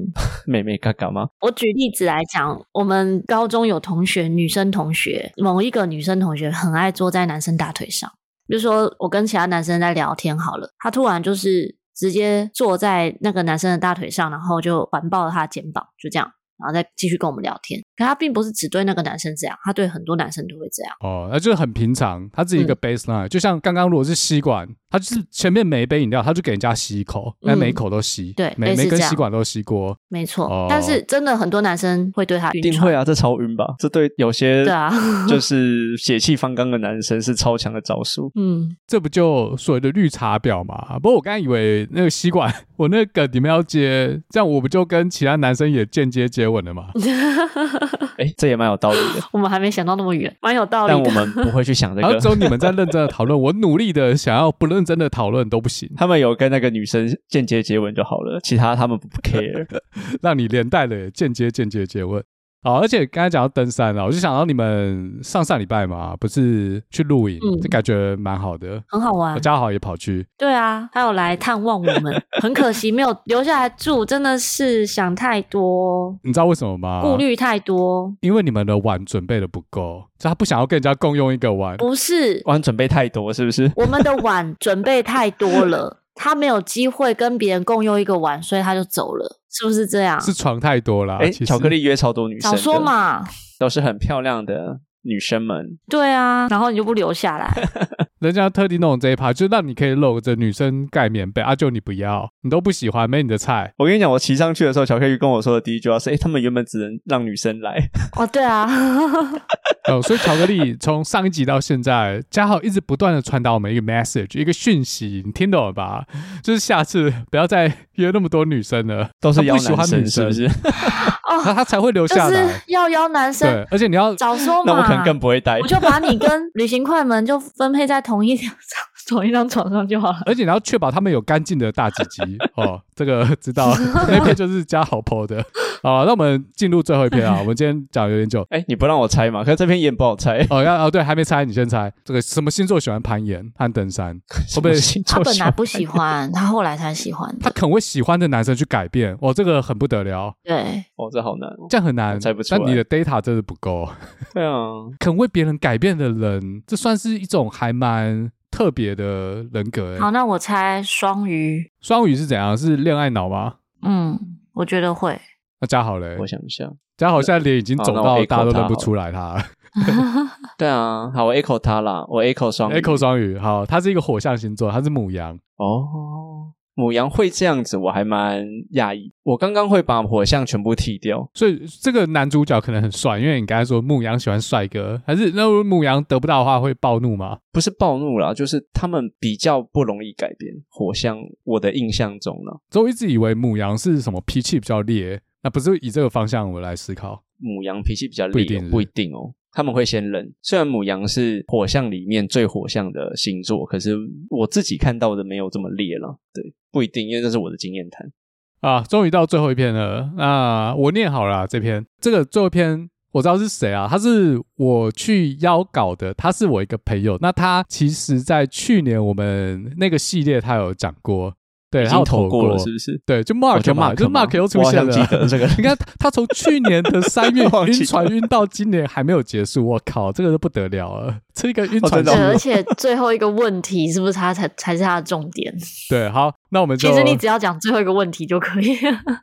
妹妹嘎嘎吗？
我举例子来讲，我们高中有同学，女生同学，某一个女生同学很爱坐在男生大腿上。比如说，我跟其他男生在聊天好了，他突然就是直接坐在那个男生的大腿上，然后就环抱了他的肩膀，就这样。然后再继续跟我们聊天，可他并不是只对那个男生这样，他对很多男生都会这样。
哦，那就是很平常，他自己一个 baseline，嗯，就像刚刚如果是吸管，他就是前面每一杯饮料，他就给人家吸一口，那每一口都吸，
嗯、对，
每每根吸管都吸过，
没错。哦、但是真的很多男生会对他晕，
一定会啊，这超晕吧？这对有些
对啊，
就是血气方刚的男生是超强的招数。
嗯，
这不就所谓的绿茶婊嘛？不过我刚才以为那个吸管，我那个你们要接，这样我不就跟其他男生也间接接吻了吗？
哎、欸，这也蛮有道理的。
我们还没想到那么远，蛮有道理的。
但我们不会去想这个。
然后只有你们在认真的讨论，我努力的想要不认真的讨论都不行。
他们有跟那个女生间接接吻就好了，其他他们不 care，
让你连带的间接间接接吻。好，而且刚才讲到登山了，我就想到你们上上礼拜嘛，不是去露营，嗯、就感觉蛮好的，
很好玩。
嘉豪也跑去，
对啊，他有来探望我们，很可惜没有留下来住，真的是想太多。
你知道为什么吗？
顾虑太多，
因为你们的碗准备的不够，就他不想要跟人家共用一个碗。
不是
碗准备太多，是不是？
我们的碗准备太多了。他没有机会跟别人共用一个碗，所以他就走了，是不是这样？
是床太多了。
哎，巧克力约超多女生，
早说嘛，
都是很漂亮的女生们。
对啊，然后你就不留下来。
人家特地弄这一趴，就让你可以露着女生盖棉被啊！就你不要，你都不喜欢，没你的菜。
我跟你讲，我骑上去的时候，巧克力跟我说的第一句话是：哎，他们原本只能让女生来。
哦，对啊。
哦，所以巧克力从上一集到现在，嘉豪一直不断的传达我们一个 message，一个讯息，你听懂了吧？就是下次不要再约那么多女生了，
都是邀
不喜欢女生，是不是？哦，他才会留下来。
就是要邀男生，
对，而且你要
早说嘛，
那我可能更不会待。
我就把你跟旅行快门就分配在同一条上。同一张床上就好了，
而且你要确保他们有干净的大鸡鸡哦。这个知道，那篇就是加好 po 的。好，那我们进入最后一篇啊。我们今天讲有点久，
哎，你不让我猜嘛？可是这篇也不好猜
哦。要哦，对，还没猜，你先猜。这个什么星座喜欢攀岩和登山？会不会
他本来不喜欢，他后来才喜欢。
他肯为喜欢的男生去改变，哦，这个很不得了。
对，
哦，这好难，
这样很难，
猜不出来。
但你的 data 真的不够。
对啊，
肯为别人改变的人，这算是一种还蛮。特别的人格。
好，那我猜双鱼。
双鱼是怎样？是恋爱脑吗？
嗯，我觉得会。
那嘉豪嘞？
我想一下，
嘉豪现在脸已经肿到大家都认不出来他了。
对啊，好，我 echo 他啦，我 echo 双
echo 双鱼。好，他是一个火象星座，他是母羊。
哦。牡羊会这样子，我还蛮讶异。我刚刚会把火象全部剃掉，
所以这个男主角可能很帅，因为你刚才说母羊喜欢帅哥，还是那如果牡羊得不到的话会暴怒吗？
不是暴怒啦，就是他们比较不容易改变。火象，我的印象中呢，
所以我一直以为母羊是什么脾气比较烈，那不是以这个方向我来思考。
母羊脾气比较烈，不
一定，
不一定哦。他们会先冷，虽然母羊是火象里面最火象的星座，可是我自己看到的没有这么烈了。对，不一定，因为这是我的经验谈
啊。终于到最后一篇了，那我念好了这篇。这个最后一篇我知道是谁啊？他是我去邀稿的，他是我一个朋友。那他其实在去年我们那个系列他有讲过。对，他投过了，是不是？对，就 Mark 嘛，就 Mark 又出现了。
这个，
你看他从去年的三月 晕船晕到今年还没有结束，我靠，这个都不得了了，这个晕船。
对，而且最后一个问题是不是他才才是他的重点？
对，好，那我们就
其实你只要讲最后一个问题就可以。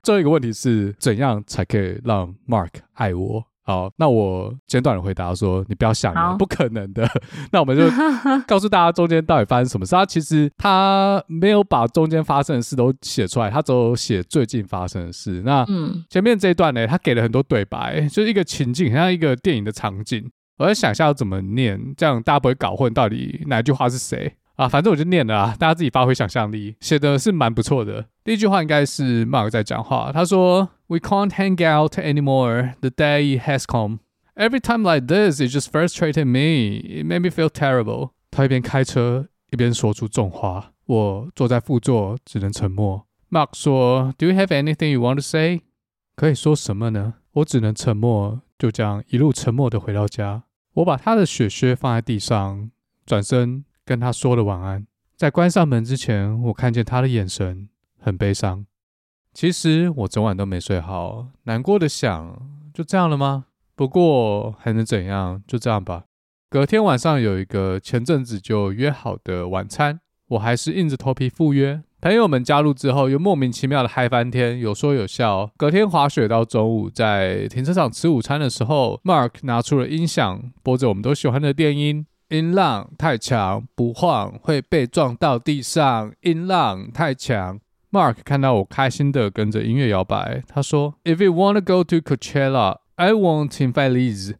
最后一个问题是怎样才可以让 Mark 爱我？好，那我简短的回答说，你不要想了，不可能的。那我们就 告诉大家中间到底发生什么事。他其实他没有把中间发生的事都写出来，他只有写最近发生的事。那前面这一段呢，他给了很多对白，就是一个情境，很像一个电影的场景。我在想一下要怎么念，这样大家不会搞混到底哪一句话是谁啊？反正我就念了啊，大家自己发挥想象力，写的是蛮不错的。第一句话应该是 Mark 在讲话，他说：“We can't hang out anymore. The day has come. Every time like this, it just frustrated me. It made me feel terrible.” 他一边开车一边说出重话，我坐在副座只能沉默。Mark 说：“Do you have anything you want to say？” 可以说什么呢？我只能沉默，就这样一路沉默的回到家。我把他的雪靴放在地上，转身跟他说了晚安。在关上门之前，我看见他的眼神很悲伤。其实我整晚都没睡好，难过的想：就这样了吗？不过还能怎样？就这样吧。隔天晚上有一个前阵子就约好的晚餐，我还是硬着头皮赴约。朋友们加入之后，又莫名其妙的嗨翻天，有说有笑。隔天滑雪到中午，在停车场吃午餐的时候，Mark 拿出了音响，播着我们都喜欢的电音。音浪太强，不晃会被撞到地上。音浪太强。Mark 看到我开心的跟着音乐摇摆，他说：“If you wanna go to Coachella, I won't invite Liz.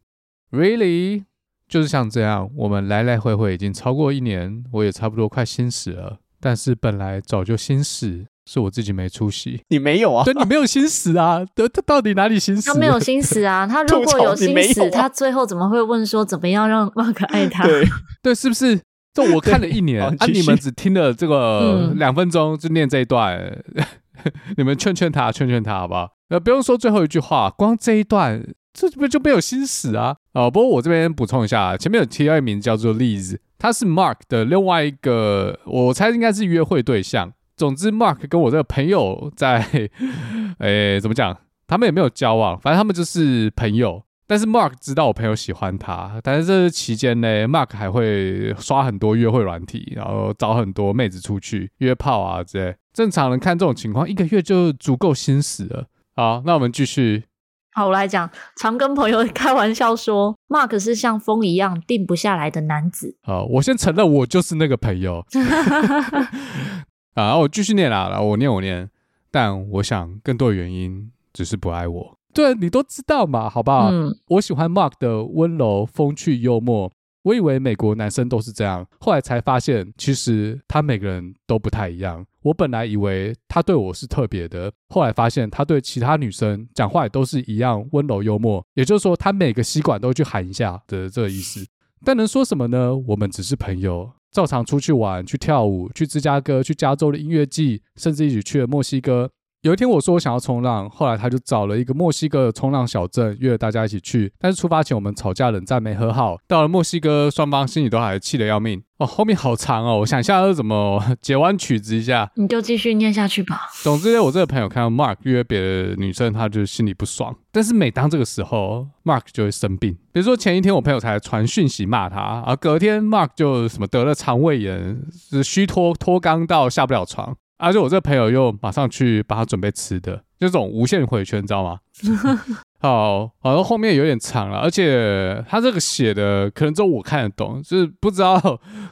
Really？” 就是像这样，我们来来回回已经超过一年，我也差不多快心死了。但是本来早就心死，是我自己没出息。
你没有啊？
对，你没有心死啊？他他到底哪里心死？
他没有心死啊！他如果有心死，啊、他最后怎么会问说怎么样让 Mark 爱他？
对 对，是不是？这我看了一年啊，你们只听了这个两分钟就念这一段，嗯、你们劝劝他，劝劝他，好不好？呃，不用说最后一句话，光这一段。这不就没有心死啊？呃，不过我这边补充一下，前面有提到一名叫做 Liz，他是 Mark 的另外一个，我猜应该是约会对象。总之，Mark 跟我这个朋友在，诶，怎么讲？他们也没有交往，反正他们就是朋友。但是 Mark 知道我朋友喜欢他，但是这期间呢，Mark 还会刷很多约会软体，然后找很多妹子出去约炮啊之类。正常人看这种情况，一个月就足够心死了。好，那我们继续。
好，我来讲，常跟朋友开玩笑说，Mark 是像风一样定不下来的男子。
好，我先承认我就是那个朋友。啊，我继续念啦，我念我念，但我想更多的原因只是不爱我。对，你都知道嘛，好不好？嗯，我喜欢 Mark 的温柔、风趣、幽默。我以为美国男生都是这样，后来才发现，其实他每个人都不太一样。我本来以为他对我是特别的，后来发现他对其他女生讲话也都是一样温柔幽默。也就是说，他每个吸管都去喊一下的这个意思。但能说什么呢？我们只是朋友，照常出去玩、去跳舞、去芝加哥、去加州的音乐季，甚至一起去了墨西哥。有一天我说我想要冲浪，后来他就找了一个墨西哥的冲浪小镇，约了大家一起去。但是出发前我们吵架冷战没和好，到了墨西哥双方心里都还气得要命。哦，后面好长哦，我想一下要怎么截弯曲直一下。
你就继续念下去吧。
总之，我这个朋友看到 Mark 约别的女生，他就心里不爽。但是每当这个时候，Mark 就会生病。比如说前一天我朋友才传讯息骂他，而隔天 Mark 就什么得了肠胃炎，是虚脱脱肛到下不了床。而且我这个朋友又马上去帮他准备吃的，就这种无限回圈，你知道吗？好，好像后面有点长了，而且他这个写的可能只有我看得懂，就是不知道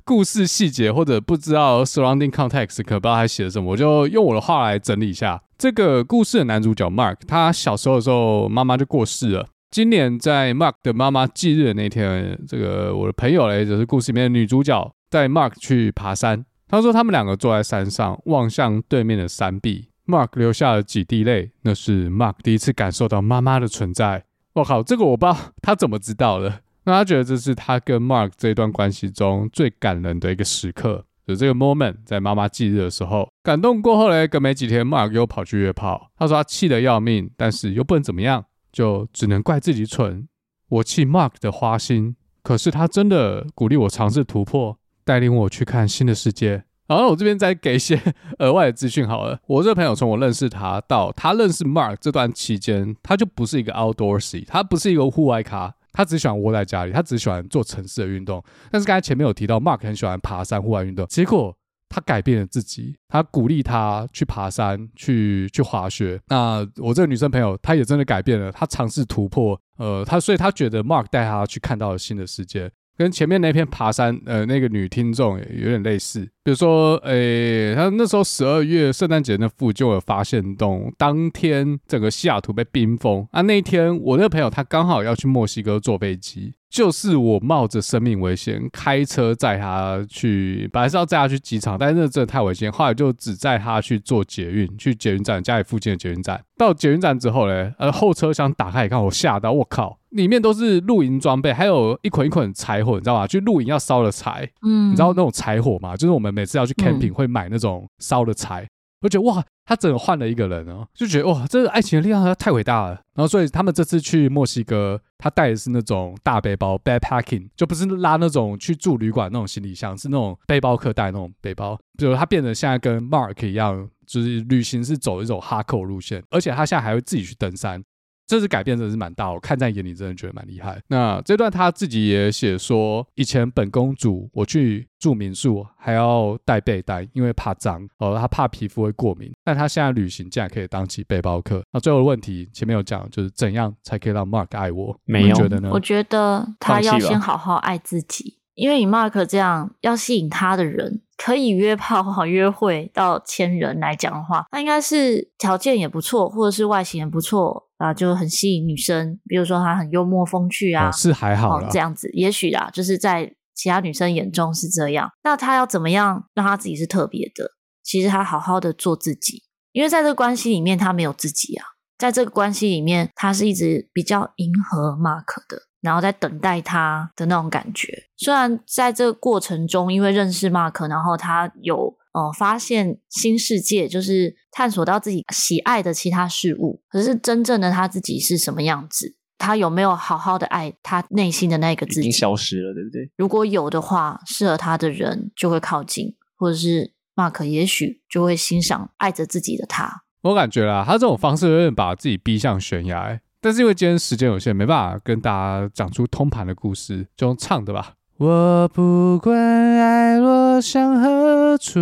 故事细节或者不知道 surrounding context，可不知道他写的什么，我就用我的话来整理一下。这个故事的男主角 Mark，他小时候的时候妈妈就过世了。今年在 Mark 的妈妈忌日的那天，这个我的朋友嘞，就是故事里面的女主角带 Mark 去爬山。他说：“他们两个坐在山上，望向对面的山壁。Mark 留下了几滴泪，那是 Mark 第一次感受到妈妈的存在。我靠，这个我不知道他怎么知道的。那他觉得这是他跟 Mark 这一段关系中最感人的一个时刻，就这个 moment，在妈妈忌日的时候，感动过后嘞，隔没几天，Mark 又跑去约炮。他说他气得要命，但是又不能怎么样，就只能怪自己蠢。我气 Mark 的花心，可是他真的鼓励我尝试突破。”带领我去看新的世界。然后我这边再给一些 额外的资讯好了。我这个朋友从我认识他到他认识 Mark 这段期间，他就不是一个 outdoorsy，他不是一个户外咖，他只喜欢窝在家里，他只喜欢做城市的运动。但是刚才前面有提到，Mark 很喜欢爬山户外运动，结果他改变了自己，他鼓励他去爬山，去去滑雪。那我这个女生朋友，她也真的改变了，她尝试突破，呃，她所以她觉得 Mark 带她去看到了新的世界。跟前面那片爬山，呃，那个女听众有点类似，比如说，诶、欸，他那时候十二月圣诞节那附就有发现洞，当天整个西雅图被冰封啊。那一天我那个朋友他刚好要去墨西哥坐飞机。就是我冒着生命危险开车载他去，本来是要载他去机场，但是那真的太危险，后来就只载他去坐捷运，去捷运站家里附近的捷运站。到捷运站之后呢，呃，后车厢打开一看，我吓到，我靠，里面都是露营装备，还有一捆一捆柴火，你知道吗？去露营要烧的柴，嗯，你知道那种柴火吗？就是我们每次要去 camping 会买那种烧的柴。嗯我觉得哇，他整个换了一个人哦，就觉得哇，这个爱情的力量太伟大了。然后所以他们这次去墨西哥，他带的是那种大背包 （backpacking），就不是拉那种去住旅馆那种行李箱，是那种背包客带那种背包。比如他变得现在跟 Mark 一样，就是旅行是走一种 hardcore 路线，而且他现在还会自己去登山。这次改变真的是蛮大，我看在眼里，真的觉得蛮厉害。那这段他自己也写说，以前本公主我去住民宿还要带被单，因为怕脏哦，他怕皮肤会过敏。但他现在旅行竟然可以当起背包客。那最后的问题前面有讲，就是怎样才可以让 Mark 爱我？没有，觉得呢？
我觉得他要先好好爱自己，因为以 Mark 这样要吸引他的人，可以约炮好约会到千人来讲的话，那应该是条件也不错，或者是外形也不错。啊，就很吸引女生，比如说他很幽默风趣啊，
哦、是还好、
哦、这样子，也许啦，就是在其他女生眼中是这样。那他要怎么样让他自己是特别的？其实他好好的做自己，因为在这个关系里面，他没有自己啊，在这个关系里面，他是一直比较迎合 Mark 的，然后在等待他的那种感觉。虽然在这个过程中，因为认识 Mark，然后他有。呃，发现新世界就是探索到自己喜爱的其他事物，可是真正的他自己是什么样子？他有没有好好的爱他内心的那个自己？
已经消失了，对不对？
如果有的话，适合他的人就会靠近，或者是 Mark 也许就会欣赏爱着自己的他。
我感觉啦，他这种方式有点把自己逼向悬崖，但是因为今天时间有限，没办法跟大家讲出通盘的故事，就用唱的吧。我不管爱落向何处，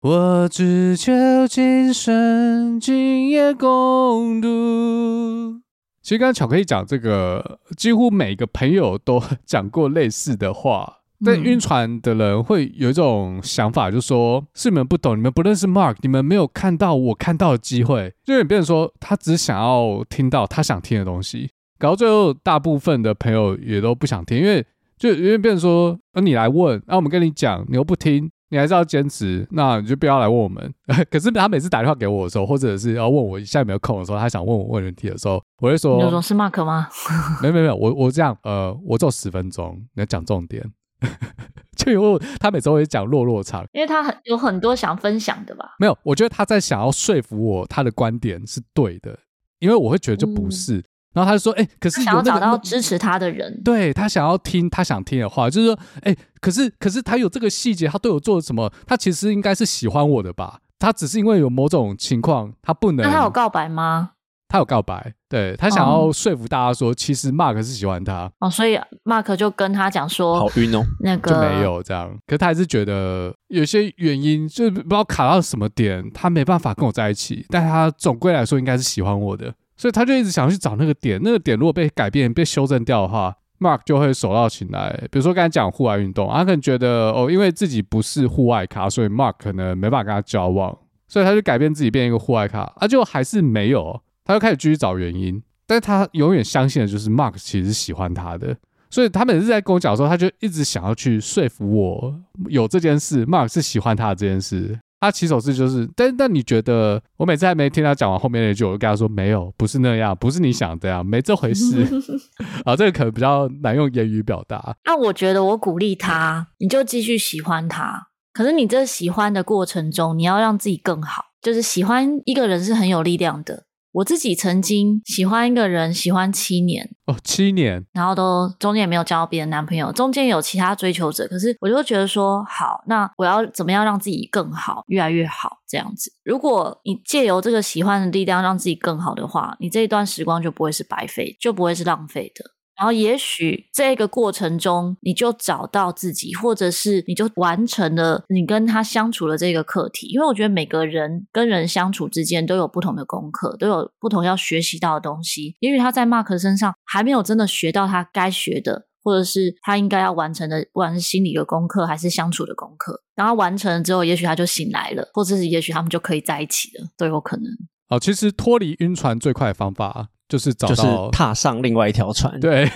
我只求今生今夜共度。其实刚刚巧克力讲这个，几乎每个朋友都讲过类似的话。但晕船的人会有一种想法，就是说是你们不懂，你们不认识 Mark，你们没有看到我看到的机会。就变成说，他只想要听到他想听的东西。搞到最后，大部分的朋友也都不想听，因为就因为变成说，那你来问，那我们跟你讲，你又不听，你还是要坚持，那你就不要来问我们。可是他每次打电话给我的时候，或者是要问我现在有没有空的时候，他想问我问问题的时候，我会说，
你有说是 Mark 吗？
没有没有没有，我我这样，呃，我做十分钟，你要讲重点。就因为他每周会讲落落长，
因为他很有很多想分享的吧？
没有，我觉得他在想要说服我，他的观点是对的，因为我会觉得就不是。嗯然后他就说：“哎、欸，可是、那个、
想要找到支持他的人，
对他想要听他想听的话，就是说，哎、欸，可是可是他有这个细节，他对我做了什么？他其实应该是喜欢我的吧？他只是因为有某种情况，他不能。那
他有告白吗？
他有告白，对他想要说服大家说，其实 Mark 是喜欢他
哦，所以 Mark 就跟他讲说，
好晕哦，
那个
就没有这样。可是他还是觉得有些原因，就是不知道卡到什么点，他没办法跟我在一起。但他总归来说，应该是喜欢我的。”所以他就一直想要去找那个点，那个点如果被改变、被修正掉的话，Mark 就会手到擒来。比如说刚才讲户外运动，他可能觉得哦，因为自己不是户外咖，所以 Mark 可能没办法跟他交往，所以他就改变自己变一个户外咖，啊，就还是没有，他就开始继续找原因。但是他永远相信的就是 Mark 其实是喜欢他的，所以他每次在跟我讲的时候，他就一直想要去说服我有这件事，Mark 是喜欢他的这件事。他起手式就是，但但你觉得，我每次还没听他讲完后面那句，我就跟他说没有，不是那样，不是你想这样，没这回事。啊，这个可能比较难用言语表达。
那我觉得我鼓励他，你就继续喜欢他。可是你这喜欢的过程中，你要让自己更好。就是喜欢一个人是很有力量的。我自己曾经喜欢一个人，喜欢七年
哦，七年，
然后都中间也没有交到别的男朋友，中间有其他追求者，可是我就觉得说，好，那我要怎么样让自己更好，越来越好，这样子。如果你借由这个喜欢的力量让自己更好的话，你这一段时光就不会是白费，就不会是浪费的。然后，也许这个过程中，你就找到自己，或者是你就完成了你跟他相处的这个课题。因为我觉得每个人跟人相处之间都有不同的功课，都有不同要学习到的东西。也许他在 Mark 身上还没有真的学到他该学的，或者是他应该要完成的，不管是心理的功课还是相处的功课。然后完成了之后，也许他就醒来了，或者是也许他们就可以在一起了，都有可能。
哦，其实脱离晕船最快的方法就是找到，
就是踏上另外一条船。
对，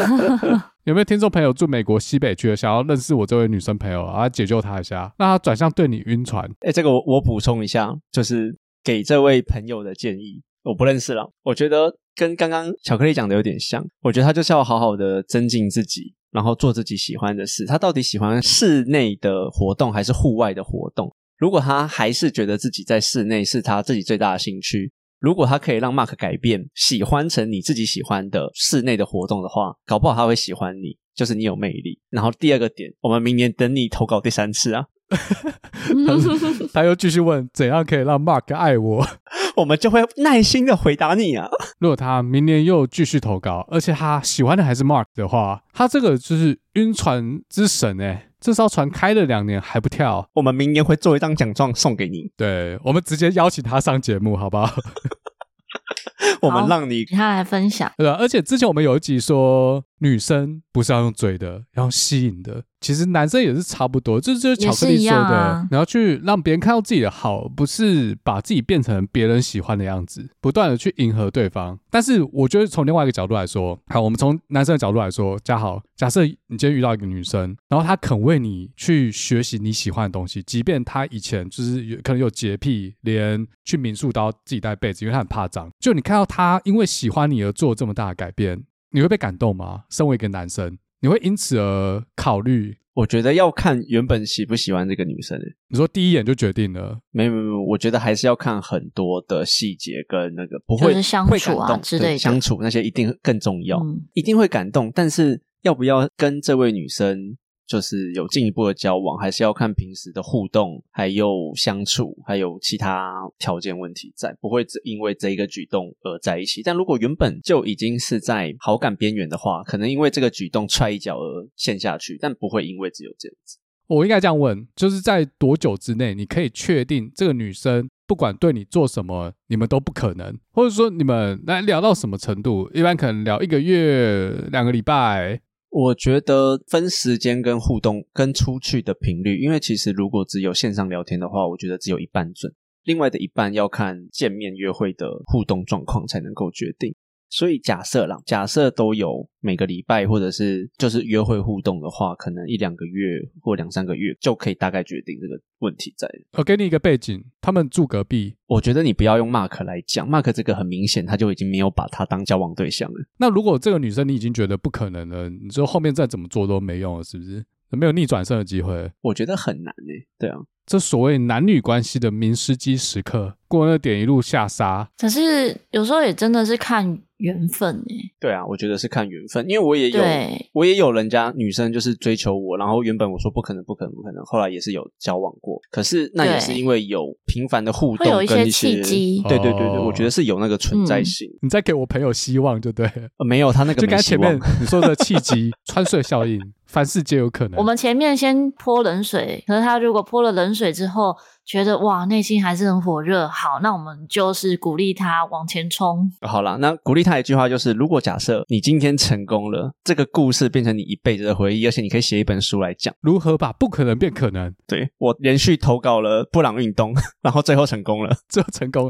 有没有听众朋友住美国西北区的，想要认识我这位女生朋友啊，解救她一下，让她转向对你晕船？
哎，这个我我补充一下，就是给这位朋友的建议，我不认识了。我觉得跟刚刚巧克力讲的有点像，我觉得他就是要好好的增进自己，然后做自己喜欢的事。他到底喜欢室内的活动还是户外的活动？如果他还是觉得自己在室内是他自己最大的兴趣，如果他可以让 Mark 改变，喜欢成你自己喜欢的室内的活动的话，搞不好他会喜欢你，就是你有魅力。然后第二个点，我们明年等你投稿第三次啊。
他，他又继续问怎样可以让 Mark 爱我，
我们就会耐心的回答你啊。
如果他明年又继续投稿，而且他喜欢的还是 Mark 的话，他这个就是晕船之神哎。这艘船开了两年还不跳，
我们明年会做一张奖状送给你。
对，我们直接邀请他上节目，好不好？
我们让你
他来分享，
对吧？而且之前我们有一集说，女生不是要用嘴的，要用吸引的。其实男生也是差不多，这就是巧克力说的，啊、你要去让别人看到自己的好，不是把自己变成别人喜欢的样子，不断的去迎合对方。但是我觉得从另外一个角度来说，好，我们从男生的角度来说，嘉豪，假设你今天遇到一个女生，然后她肯为你去学习你喜欢的东西，即便她以前就是有可能有洁癖，连去民宿都要自己带被子，因为她很怕脏。就你看到她因为喜欢你而做这么大的改变，你会被感动吗？身为一个男生。你会因此而考虑？
我觉得要看原本喜不喜欢这个女生。
你说第一眼就决定了？
没有没有，我觉得还是要看很多的细节跟那个不会
就是相处啊之类的
相处那些一定更重要，嗯、一定会感动。但是要不要跟这位女生？就是有进一步的交往，还是要看平时的互动，还有相处，还有其他条件问题在，不会只因为这一个举动而在一起。但如果原本就已经是在好感边缘的话，可能因为这个举动踹一脚而陷下去，但不会因为只有这样子。
我应该这样问，就是在多久之内，你可以确定这个女生不管对你做什么，你们都不可能，或者说你们来聊到什么程度？一般可能聊一个月、两个礼拜。
我觉得分时间跟互动跟出去的频率，因为其实如果只有线上聊天的话，我觉得只有一半准，另外的一半要看见面约会的互动状况才能够决定。所以假设啦，假设都有每个礼拜或者是就是约会互动的话，可能一两个月或两三个月就可以大概决定这个问题在。
我给你一个背景，他们住隔壁。
我觉得你不要用 Mark 来讲，Mark 这个很明显他就已经没有把他当交往对象了。
那如果这个女生你已经觉得不可能了，你说后面再怎么做都没用了，是不是？没有逆转胜的机会？
我觉得很难诶、欸。对啊。
这所谓男女关系的名司机时刻，过那点一路下杀。
可是有时候也真的是看缘分哎。
对啊，我觉得是看缘分，因为我也有，
对
我也有人家女生就是追求我，然后原本我说不可能，不可能，不可能，后来也是有交往过。可是那也是因为有频繁的互动，
会有一些契机。
对对对对，我觉得是有那个存在性。
嗯、你在给我朋友希望就对了。
呃，没有他那 个。就刚才前面
你说的契机、穿隧效应，凡事皆有可能。
我们前面先泼冷水，可是他如果泼了冷水之后。觉得哇，内心还是很火热。好，那我们就是鼓励他往前冲。
好了，那鼓励他一句话就是：如果假设你今天成功了，这个故事变成你一辈子的回忆，而且你可以写一本书来讲
如何把不可能变可能。
对，我连续投稿了布朗运动，然后最后成功了，
最后成功。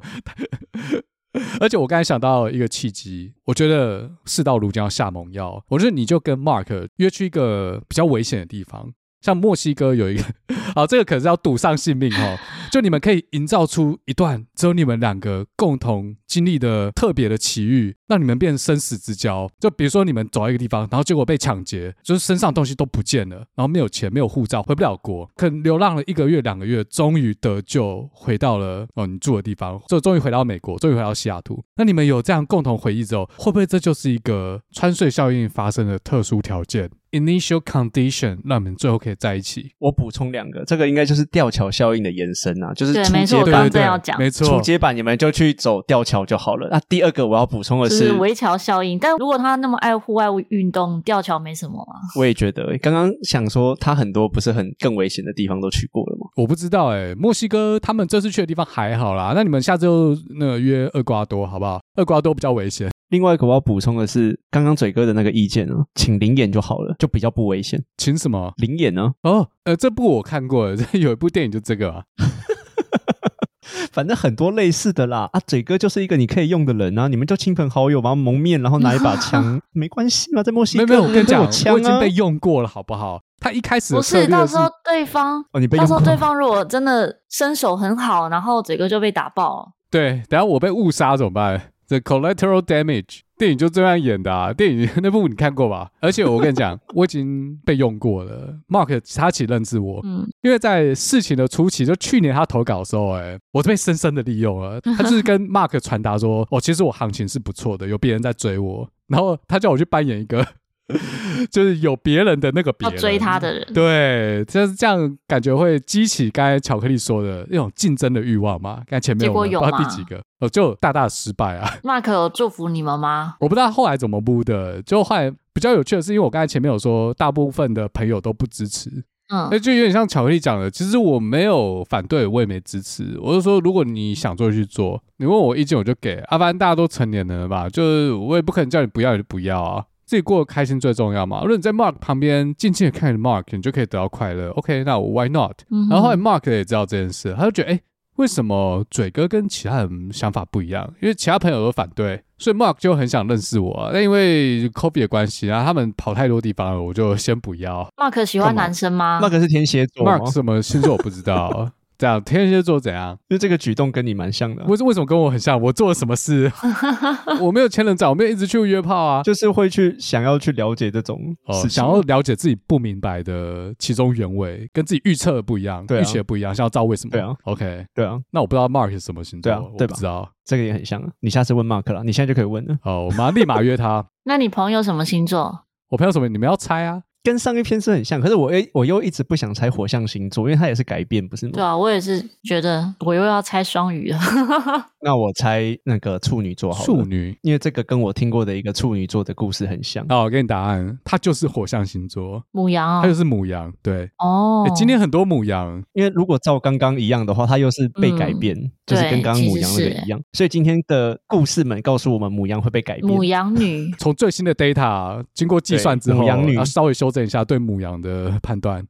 而且我刚才想到一个契机，我觉得事到如今要下猛药。我觉得你就跟 Mark 约去一个比较危险的地方。像墨西哥有一个，好，这个可是要赌上性命哦。就你们可以营造出一段只有你们两个共同经历的特别的奇遇，让你们变生死之交。就比如说你们走到一个地方，然后结果被抢劫，就是身上东西都不见了，然后没有钱，没有护照，回不了国，可能流浪了一个月、两个月，终于得救，回到了哦你住的地方，就终于回到美国，终于回到西雅图。那你们有这样共同回忆之后，会不会这就是一个穿隧效应发生的特殊条件？Initial condition 让你们最后可以在一起。
我补充两个，这个应该就是吊桥效应的延伸啊，就是初阶版。
对，没错，我刚刚要讲，
没错，
初阶版你们就去走吊桥就好了。那第二个我要补充的是，
是围桥效应。但如果他那么爱户外运动，吊桥没什么啊。
我也觉得，刚刚想说他很多不是很更危险的地方都去过了吗？
我不知道哎，墨西哥他们这次去的地方还好啦。那你们下次就那个约厄瓜多好不好？厄瓜多比较危险。
另外一个我要补充的是，刚刚嘴哥的那个意见呢，请灵眼就好了，就比较不危险。
请什么
灵眼呢？
哦，呃，这部我看过了，这有一部电影就这个啊。
反正很多类似的啦。啊，嘴哥就是一个你可以用的人啊，你们就亲朋好友嘛，蒙面然后拿一把枪，没关系嘛，在墨西哥。
没有，我跟你讲，
枪啊、
我已经被用过了，好不好？他一开始
不是，到时候对方
哦，你被
到时候对方如果真的身手很好，然后嘴哥就被打爆。
对，等下我被误杀怎么办？The collateral damage 电影就这样演的啊！电影 那部你看过吧？而且我跟你讲，我已经被用过了。Mark 他其实认识我，嗯，因为在事情的初期，就去年他投稿的时候，哎，我被深深的利用了。他就是跟 Mark 传达说，哦，其实我行情是不错的，有别人在追我，然后他叫我去扮演一个。就是有别人的那个别人
要追他的人，
对，就是这样，感觉会激起刚才巧克力说的那种竞争的欲望嘛。刚才前面有，有吗？第几个？哦，就大大失败啊。
Mark 有祝福你们吗？
我不知道后来怎么布的。就后来比较有趣的是，因为我刚才前面有说，大部分的朋友都不支持，嗯，那就有点像巧克力讲的。其实我没有反对，我也没支持。我就说，如果你想做就去做，你问我意见我就给。啊，反正大家都成年人了吧，就是我也不可能叫你不要你就不要啊。自己过得开心最重要嘛。如果你在 Mark 旁边静静的看着 Mark，你就可以得到快乐。OK，那我 Why not？、嗯、然后后来 Mark 也知道这件事，他就觉得，哎，为什么嘴哥跟其他人想法不一样？因为其他朋友都反对，所以 Mark 就很想认识我。但因为 Kobe 的关系，然后他们跑太多地方了，我就先不要。
Mark 喜欢男生吗
？Mark 是天蝎座。
Mark 什么星座我不知道。这样天蝎座怎样？
因为这个举动跟你蛮像的。
为为什么跟我很像？我做了什么事？我没有千人斩，我没有一直去约炮啊，
就是会去想要去了解这种事情，
哦，想要了解自己不明白的其中原委，跟自己预测的不一样，预期的不一样，想要知道为什么。
对啊
，OK，
对啊。
那我不知道 Mark 是什么星座，
对啊，对吧？
我不知道
这个也很像。你下次问 Mark 了，你现在就可以问了。
哦，我马上立马约他。
那你朋友什么星座？
我朋友什么？你们要猜啊。
跟上一篇是很像，可是我诶我又一直不想猜火象星座，因为它也是改变，不是吗？
对啊，我也是觉得我又要猜双鱼了。
那我猜那个处女座好了。
处女，
因为这个跟我听过的一个处女座的故事很像。
好，我给你答案，它就是火象星座，
母羊，
它就是母羊。对，
哦，
今天很多母羊，
因为如果照刚刚一样的话，它又是被改变，嗯、就是跟刚刚母羊那个一样。所以今天的故事们告诉我们，母羊会被改变。
母羊女
从最新的 data 经过计算之后，牡羊女要稍微修正一下对母羊的判断，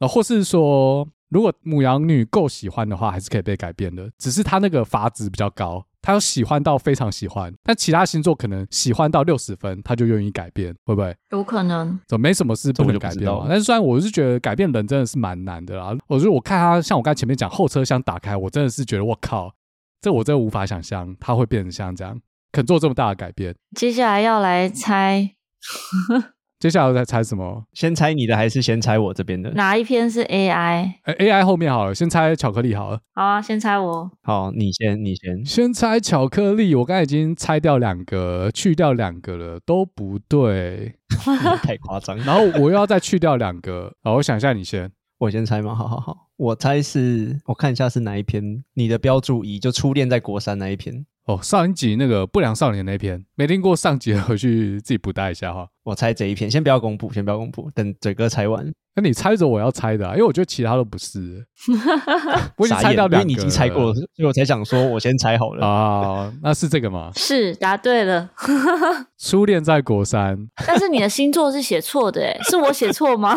啊，或是说，如果母羊女够喜欢的话，还是可以被改变的。只是她那个阀值比较高，她要喜欢到非常喜欢，但其他星座可能喜欢到六十分，他就愿意改变，会不会？
有可能。
怎么没什么事不能改变嘛？但是虽然我是觉得改变人真的是蛮难的啦。我觉得我看他像我刚才前面讲后车厢打开，我真的是觉得我靠，这我真的无法想象他会变成像这样，肯做这么大的改变。
接下来要来猜。
接下来再猜什么？
先猜你的还是先猜我这边的？
哪一篇是 AI？
哎，AI 后面好了，先猜巧克力好了。
好啊，先猜我。
好，你先，你先。
先猜巧克力，我刚才已经猜掉两个，去掉两个了，都不对，
太夸张。
然后我又要再去掉两个，好，我想一下，你先，
我先猜吗？好好好，我猜是，我看一下是哪一篇。你的标注一就初恋在国三那一篇。
哦，上一集那个不良少年那篇没听过，上集回去自己补带一下哈。
我猜这一篇，先不要公布，先不要公布，等嘴哥猜完。
那你猜着我要猜的，啊，因为我觉得其他都不是。我已经猜到两个，
因为你已经猜过了，所以我才想说我先猜好了
啊。那是这个吗？
是，答对了。
初恋在国三，
但是你的星座是写错的，诶 是我写错吗？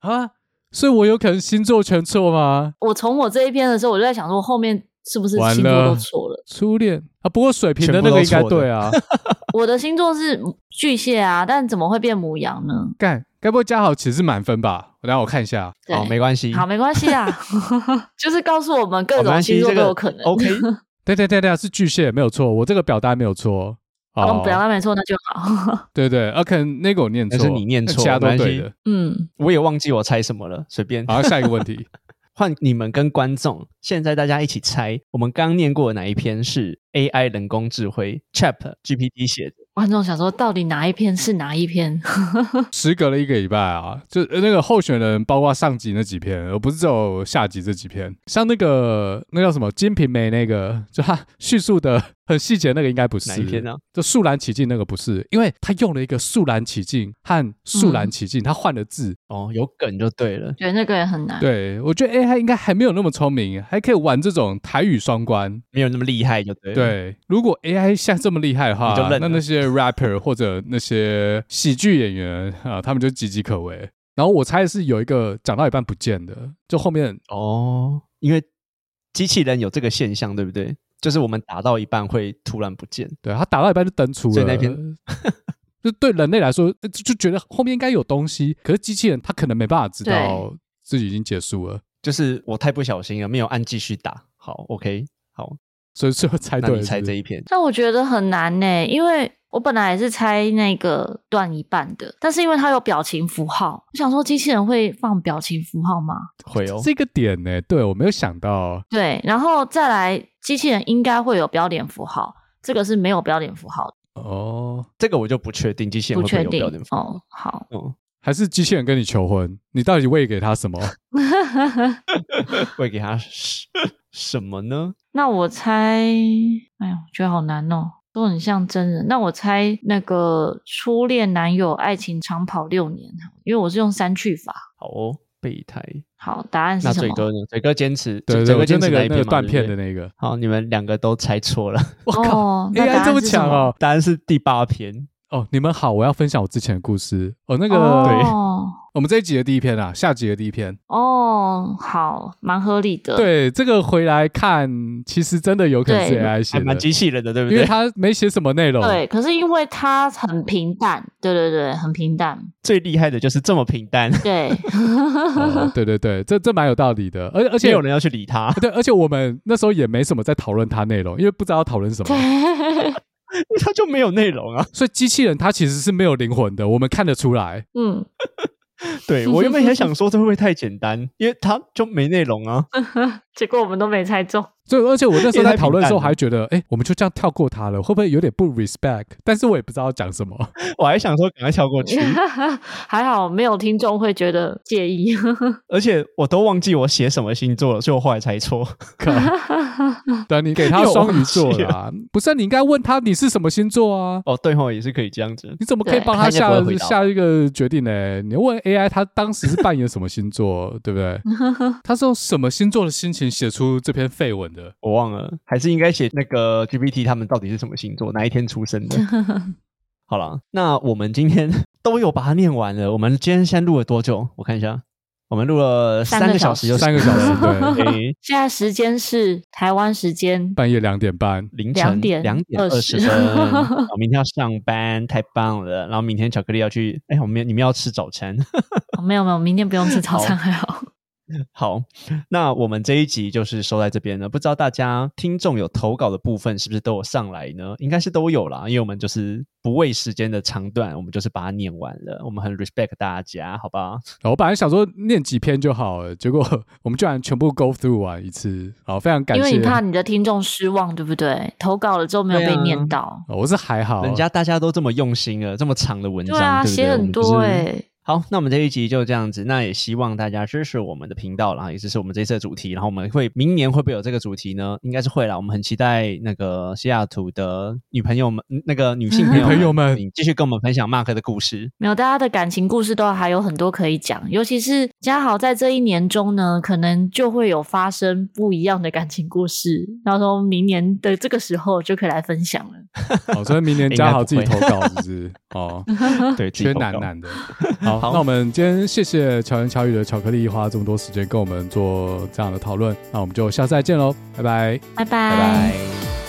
啊，所以我有可能星座全错吗？
我从我这一篇的时候，我就在想说后面。是不是星座都错了？
了初恋啊，不过水瓶的那个应该对啊。
我的星座是巨蟹啊，但怎么会变母羊呢？
干，该不会加好其实是满分吧？我等下我看一下。
好，没关系。
好，没关系啊。就是告诉我们各种星座都有可能。
OK。
对对对对，是巨蟹，没有错。我这个表达没有错。
哦，表达没错，那就好。
对对，啊，可能那个我念错，
是你念错，
其他都对的。
嗯，
我也忘记我猜什么了，随便。
好，下一个问题。
换你们跟观众，现在大家一起猜，我们刚念过的哪一篇是 AI 人工智慧 ChatGPT 写的？
观众想说，到底哪一篇是哪一篇？
时隔了一个礼拜啊，就那个候选人，包括上集那几篇，而不是只有下集这几篇。像那个那叫什么《金瓶梅》那个，就他叙述的很细节那个应该不是
哪一篇呢？
就肃然起敬那个不是，因为他用了一个肃然起敬和肃然起敬，他换了字
哦，有梗就对了。
对，那个也很难。
对，我觉得 AI 应该还没有那么聪明，还可以玩这种台语双关，
没有那么厉害就对了。
对，如果 AI 像这么厉害的话，那那些 rapper 或者那些喜剧演员啊，他们就岌岌可危。然后我猜是有一个讲到一半不见的，就后面
哦，因为机器人有这个现象，对不对？就是我们打到一半会突然不见，
对，他打到一半就登出了。所以那篇 就对人类来说，就觉得后面应该有东西，可是机器人他可能没办法知道自己已经结束了。
就是我太不小心了，没有按继续打。好，OK，好，
所以最后猜对了
猜这一篇？
但我觉得很难呢，因为。我本来也是猜那个断一半的，但是因为它有表情符号，我想说机器人会放表情符号吗？
会哦，
这个点呢，对，我没有想到。
对，然后再来，机器人应该会有标点符号，这个是没有标点符号的。
哦，
这个我就不确定，机器人会不会有标点符号？
哦，好，
嗯，
还是机器人跟你求婚，你到底喂给他什么？
喂给他什什么呢？
那我猜，哎呦，觉得好难哦。都很像真人，那我猜那个初恋男友爱情长跑六年，因为我是用三去法。
好哦，备胎。
好，答案是什么？
那嘴哥呢？嘴哥坚持，
对，
嘴哥坚持
那个断片的那个。
好，你们两个都猜错了。
我靠，AI 这么强哦！
答案是第八篇。
哦，你们好，我要分享我之前的故事。哦，那个，
哦、
对，我们这一集的第一篇啊，下集的第一篇。
哦，好，蛮合理的。
对，这个回来看，其实真的有可能是 AI 写的，
蛮机器人的，对不对？
因为他没写什么内容。
对，可是因为他很平淡，对对对，很平淡。
最厉害的就是这么平淡。
对，
哦、对对对，这这蛮有道理的。而而且
有人要去理他。
对，而且我们那时候也没什么在讨论他内容，因为不知道要讨论什么。
他 就没有内容啊，
所以机器人它其实是没有灵魂的，我们看得出来。
嗯，
对，我原本也想说这会不会太简单，因为它就没内容啊。
结果我们都没猜中。
对，而且我那时候在讨论的时候还觉得，哎、欸，我们就这样跳过他了，会不会有点不 respect？但是我也不知道讲什么，
我还想说赶快跳过去。
还好没有听众会觉得介意，
而且我都忘记我写什么星座了，所以我后来猜错。
对，你给他双鱼座啦，不是、啊、你应该问他你是什么星座啊？
哦，对哦，也是可以这样子。
你怎么可以帮他下他下一个决定呢？你问 AI，他当时是扮演什么星座，对不对？他是用什么星座的心情写出这篇废文的？
我忘了。还是应该写那个 GPT，他们到底是什么星座，哪一天出生的？好了，那我们今天 都有把它念完了。我们今天先录了多久？我看一下，我们录了三个小时，有三个小时。对，
现在时间是台湾时间
半夜两点半，
凌晨两点两点二十分。明天要上班，太棒了。然后明天巧克力要去，哎，我们你们要吃早餐？
没有没有，明天不用吃早餐，还好。
好，那我们这一集就是收在这边了。不知道大家听众有投稿的部分是不是都有上来呢？应该是都有啦，因为我们就是不畏时间的长短，我们就是把它念完了。我们很 respect 大家，好不好？
我本来想说念几篇就好了，结果我们居然全部 go through 完一次。好，非常感谢。
因为你怕你的听众失望，对不对？投稿了之后没有被念到。
啊、我是还好，
人家大家都这么用心了，这么长的文章，
对啊，
对不对？
写很多哎、欸。
好，那我们这一集就这样子。那也希望大家支持我们的频道，然后也支持我们这次的主题。然后我们会明年会不会有这个主题呢？应该是会啦。我们很期待那个西雅图的女朋友们，那个女性朋友们，朋友们继续跟我们分享 Mark 的故事。
没有，大家的感情故事都还有很多可以讲，尤其是嘉豪在这一年中呢，可能就会有发生不一样的感情故事。然后从明年的这个时候就可以来分享了。
好，所以明年嘉豪自己投稿是不是？哦，对，缺男男的。好，好，那我们今天谢谢巧言巧语的巧克力花这么多时间跟我们做这样的讨论，那我们就下次再见喽，拜拜，
拜拜。
拜拜。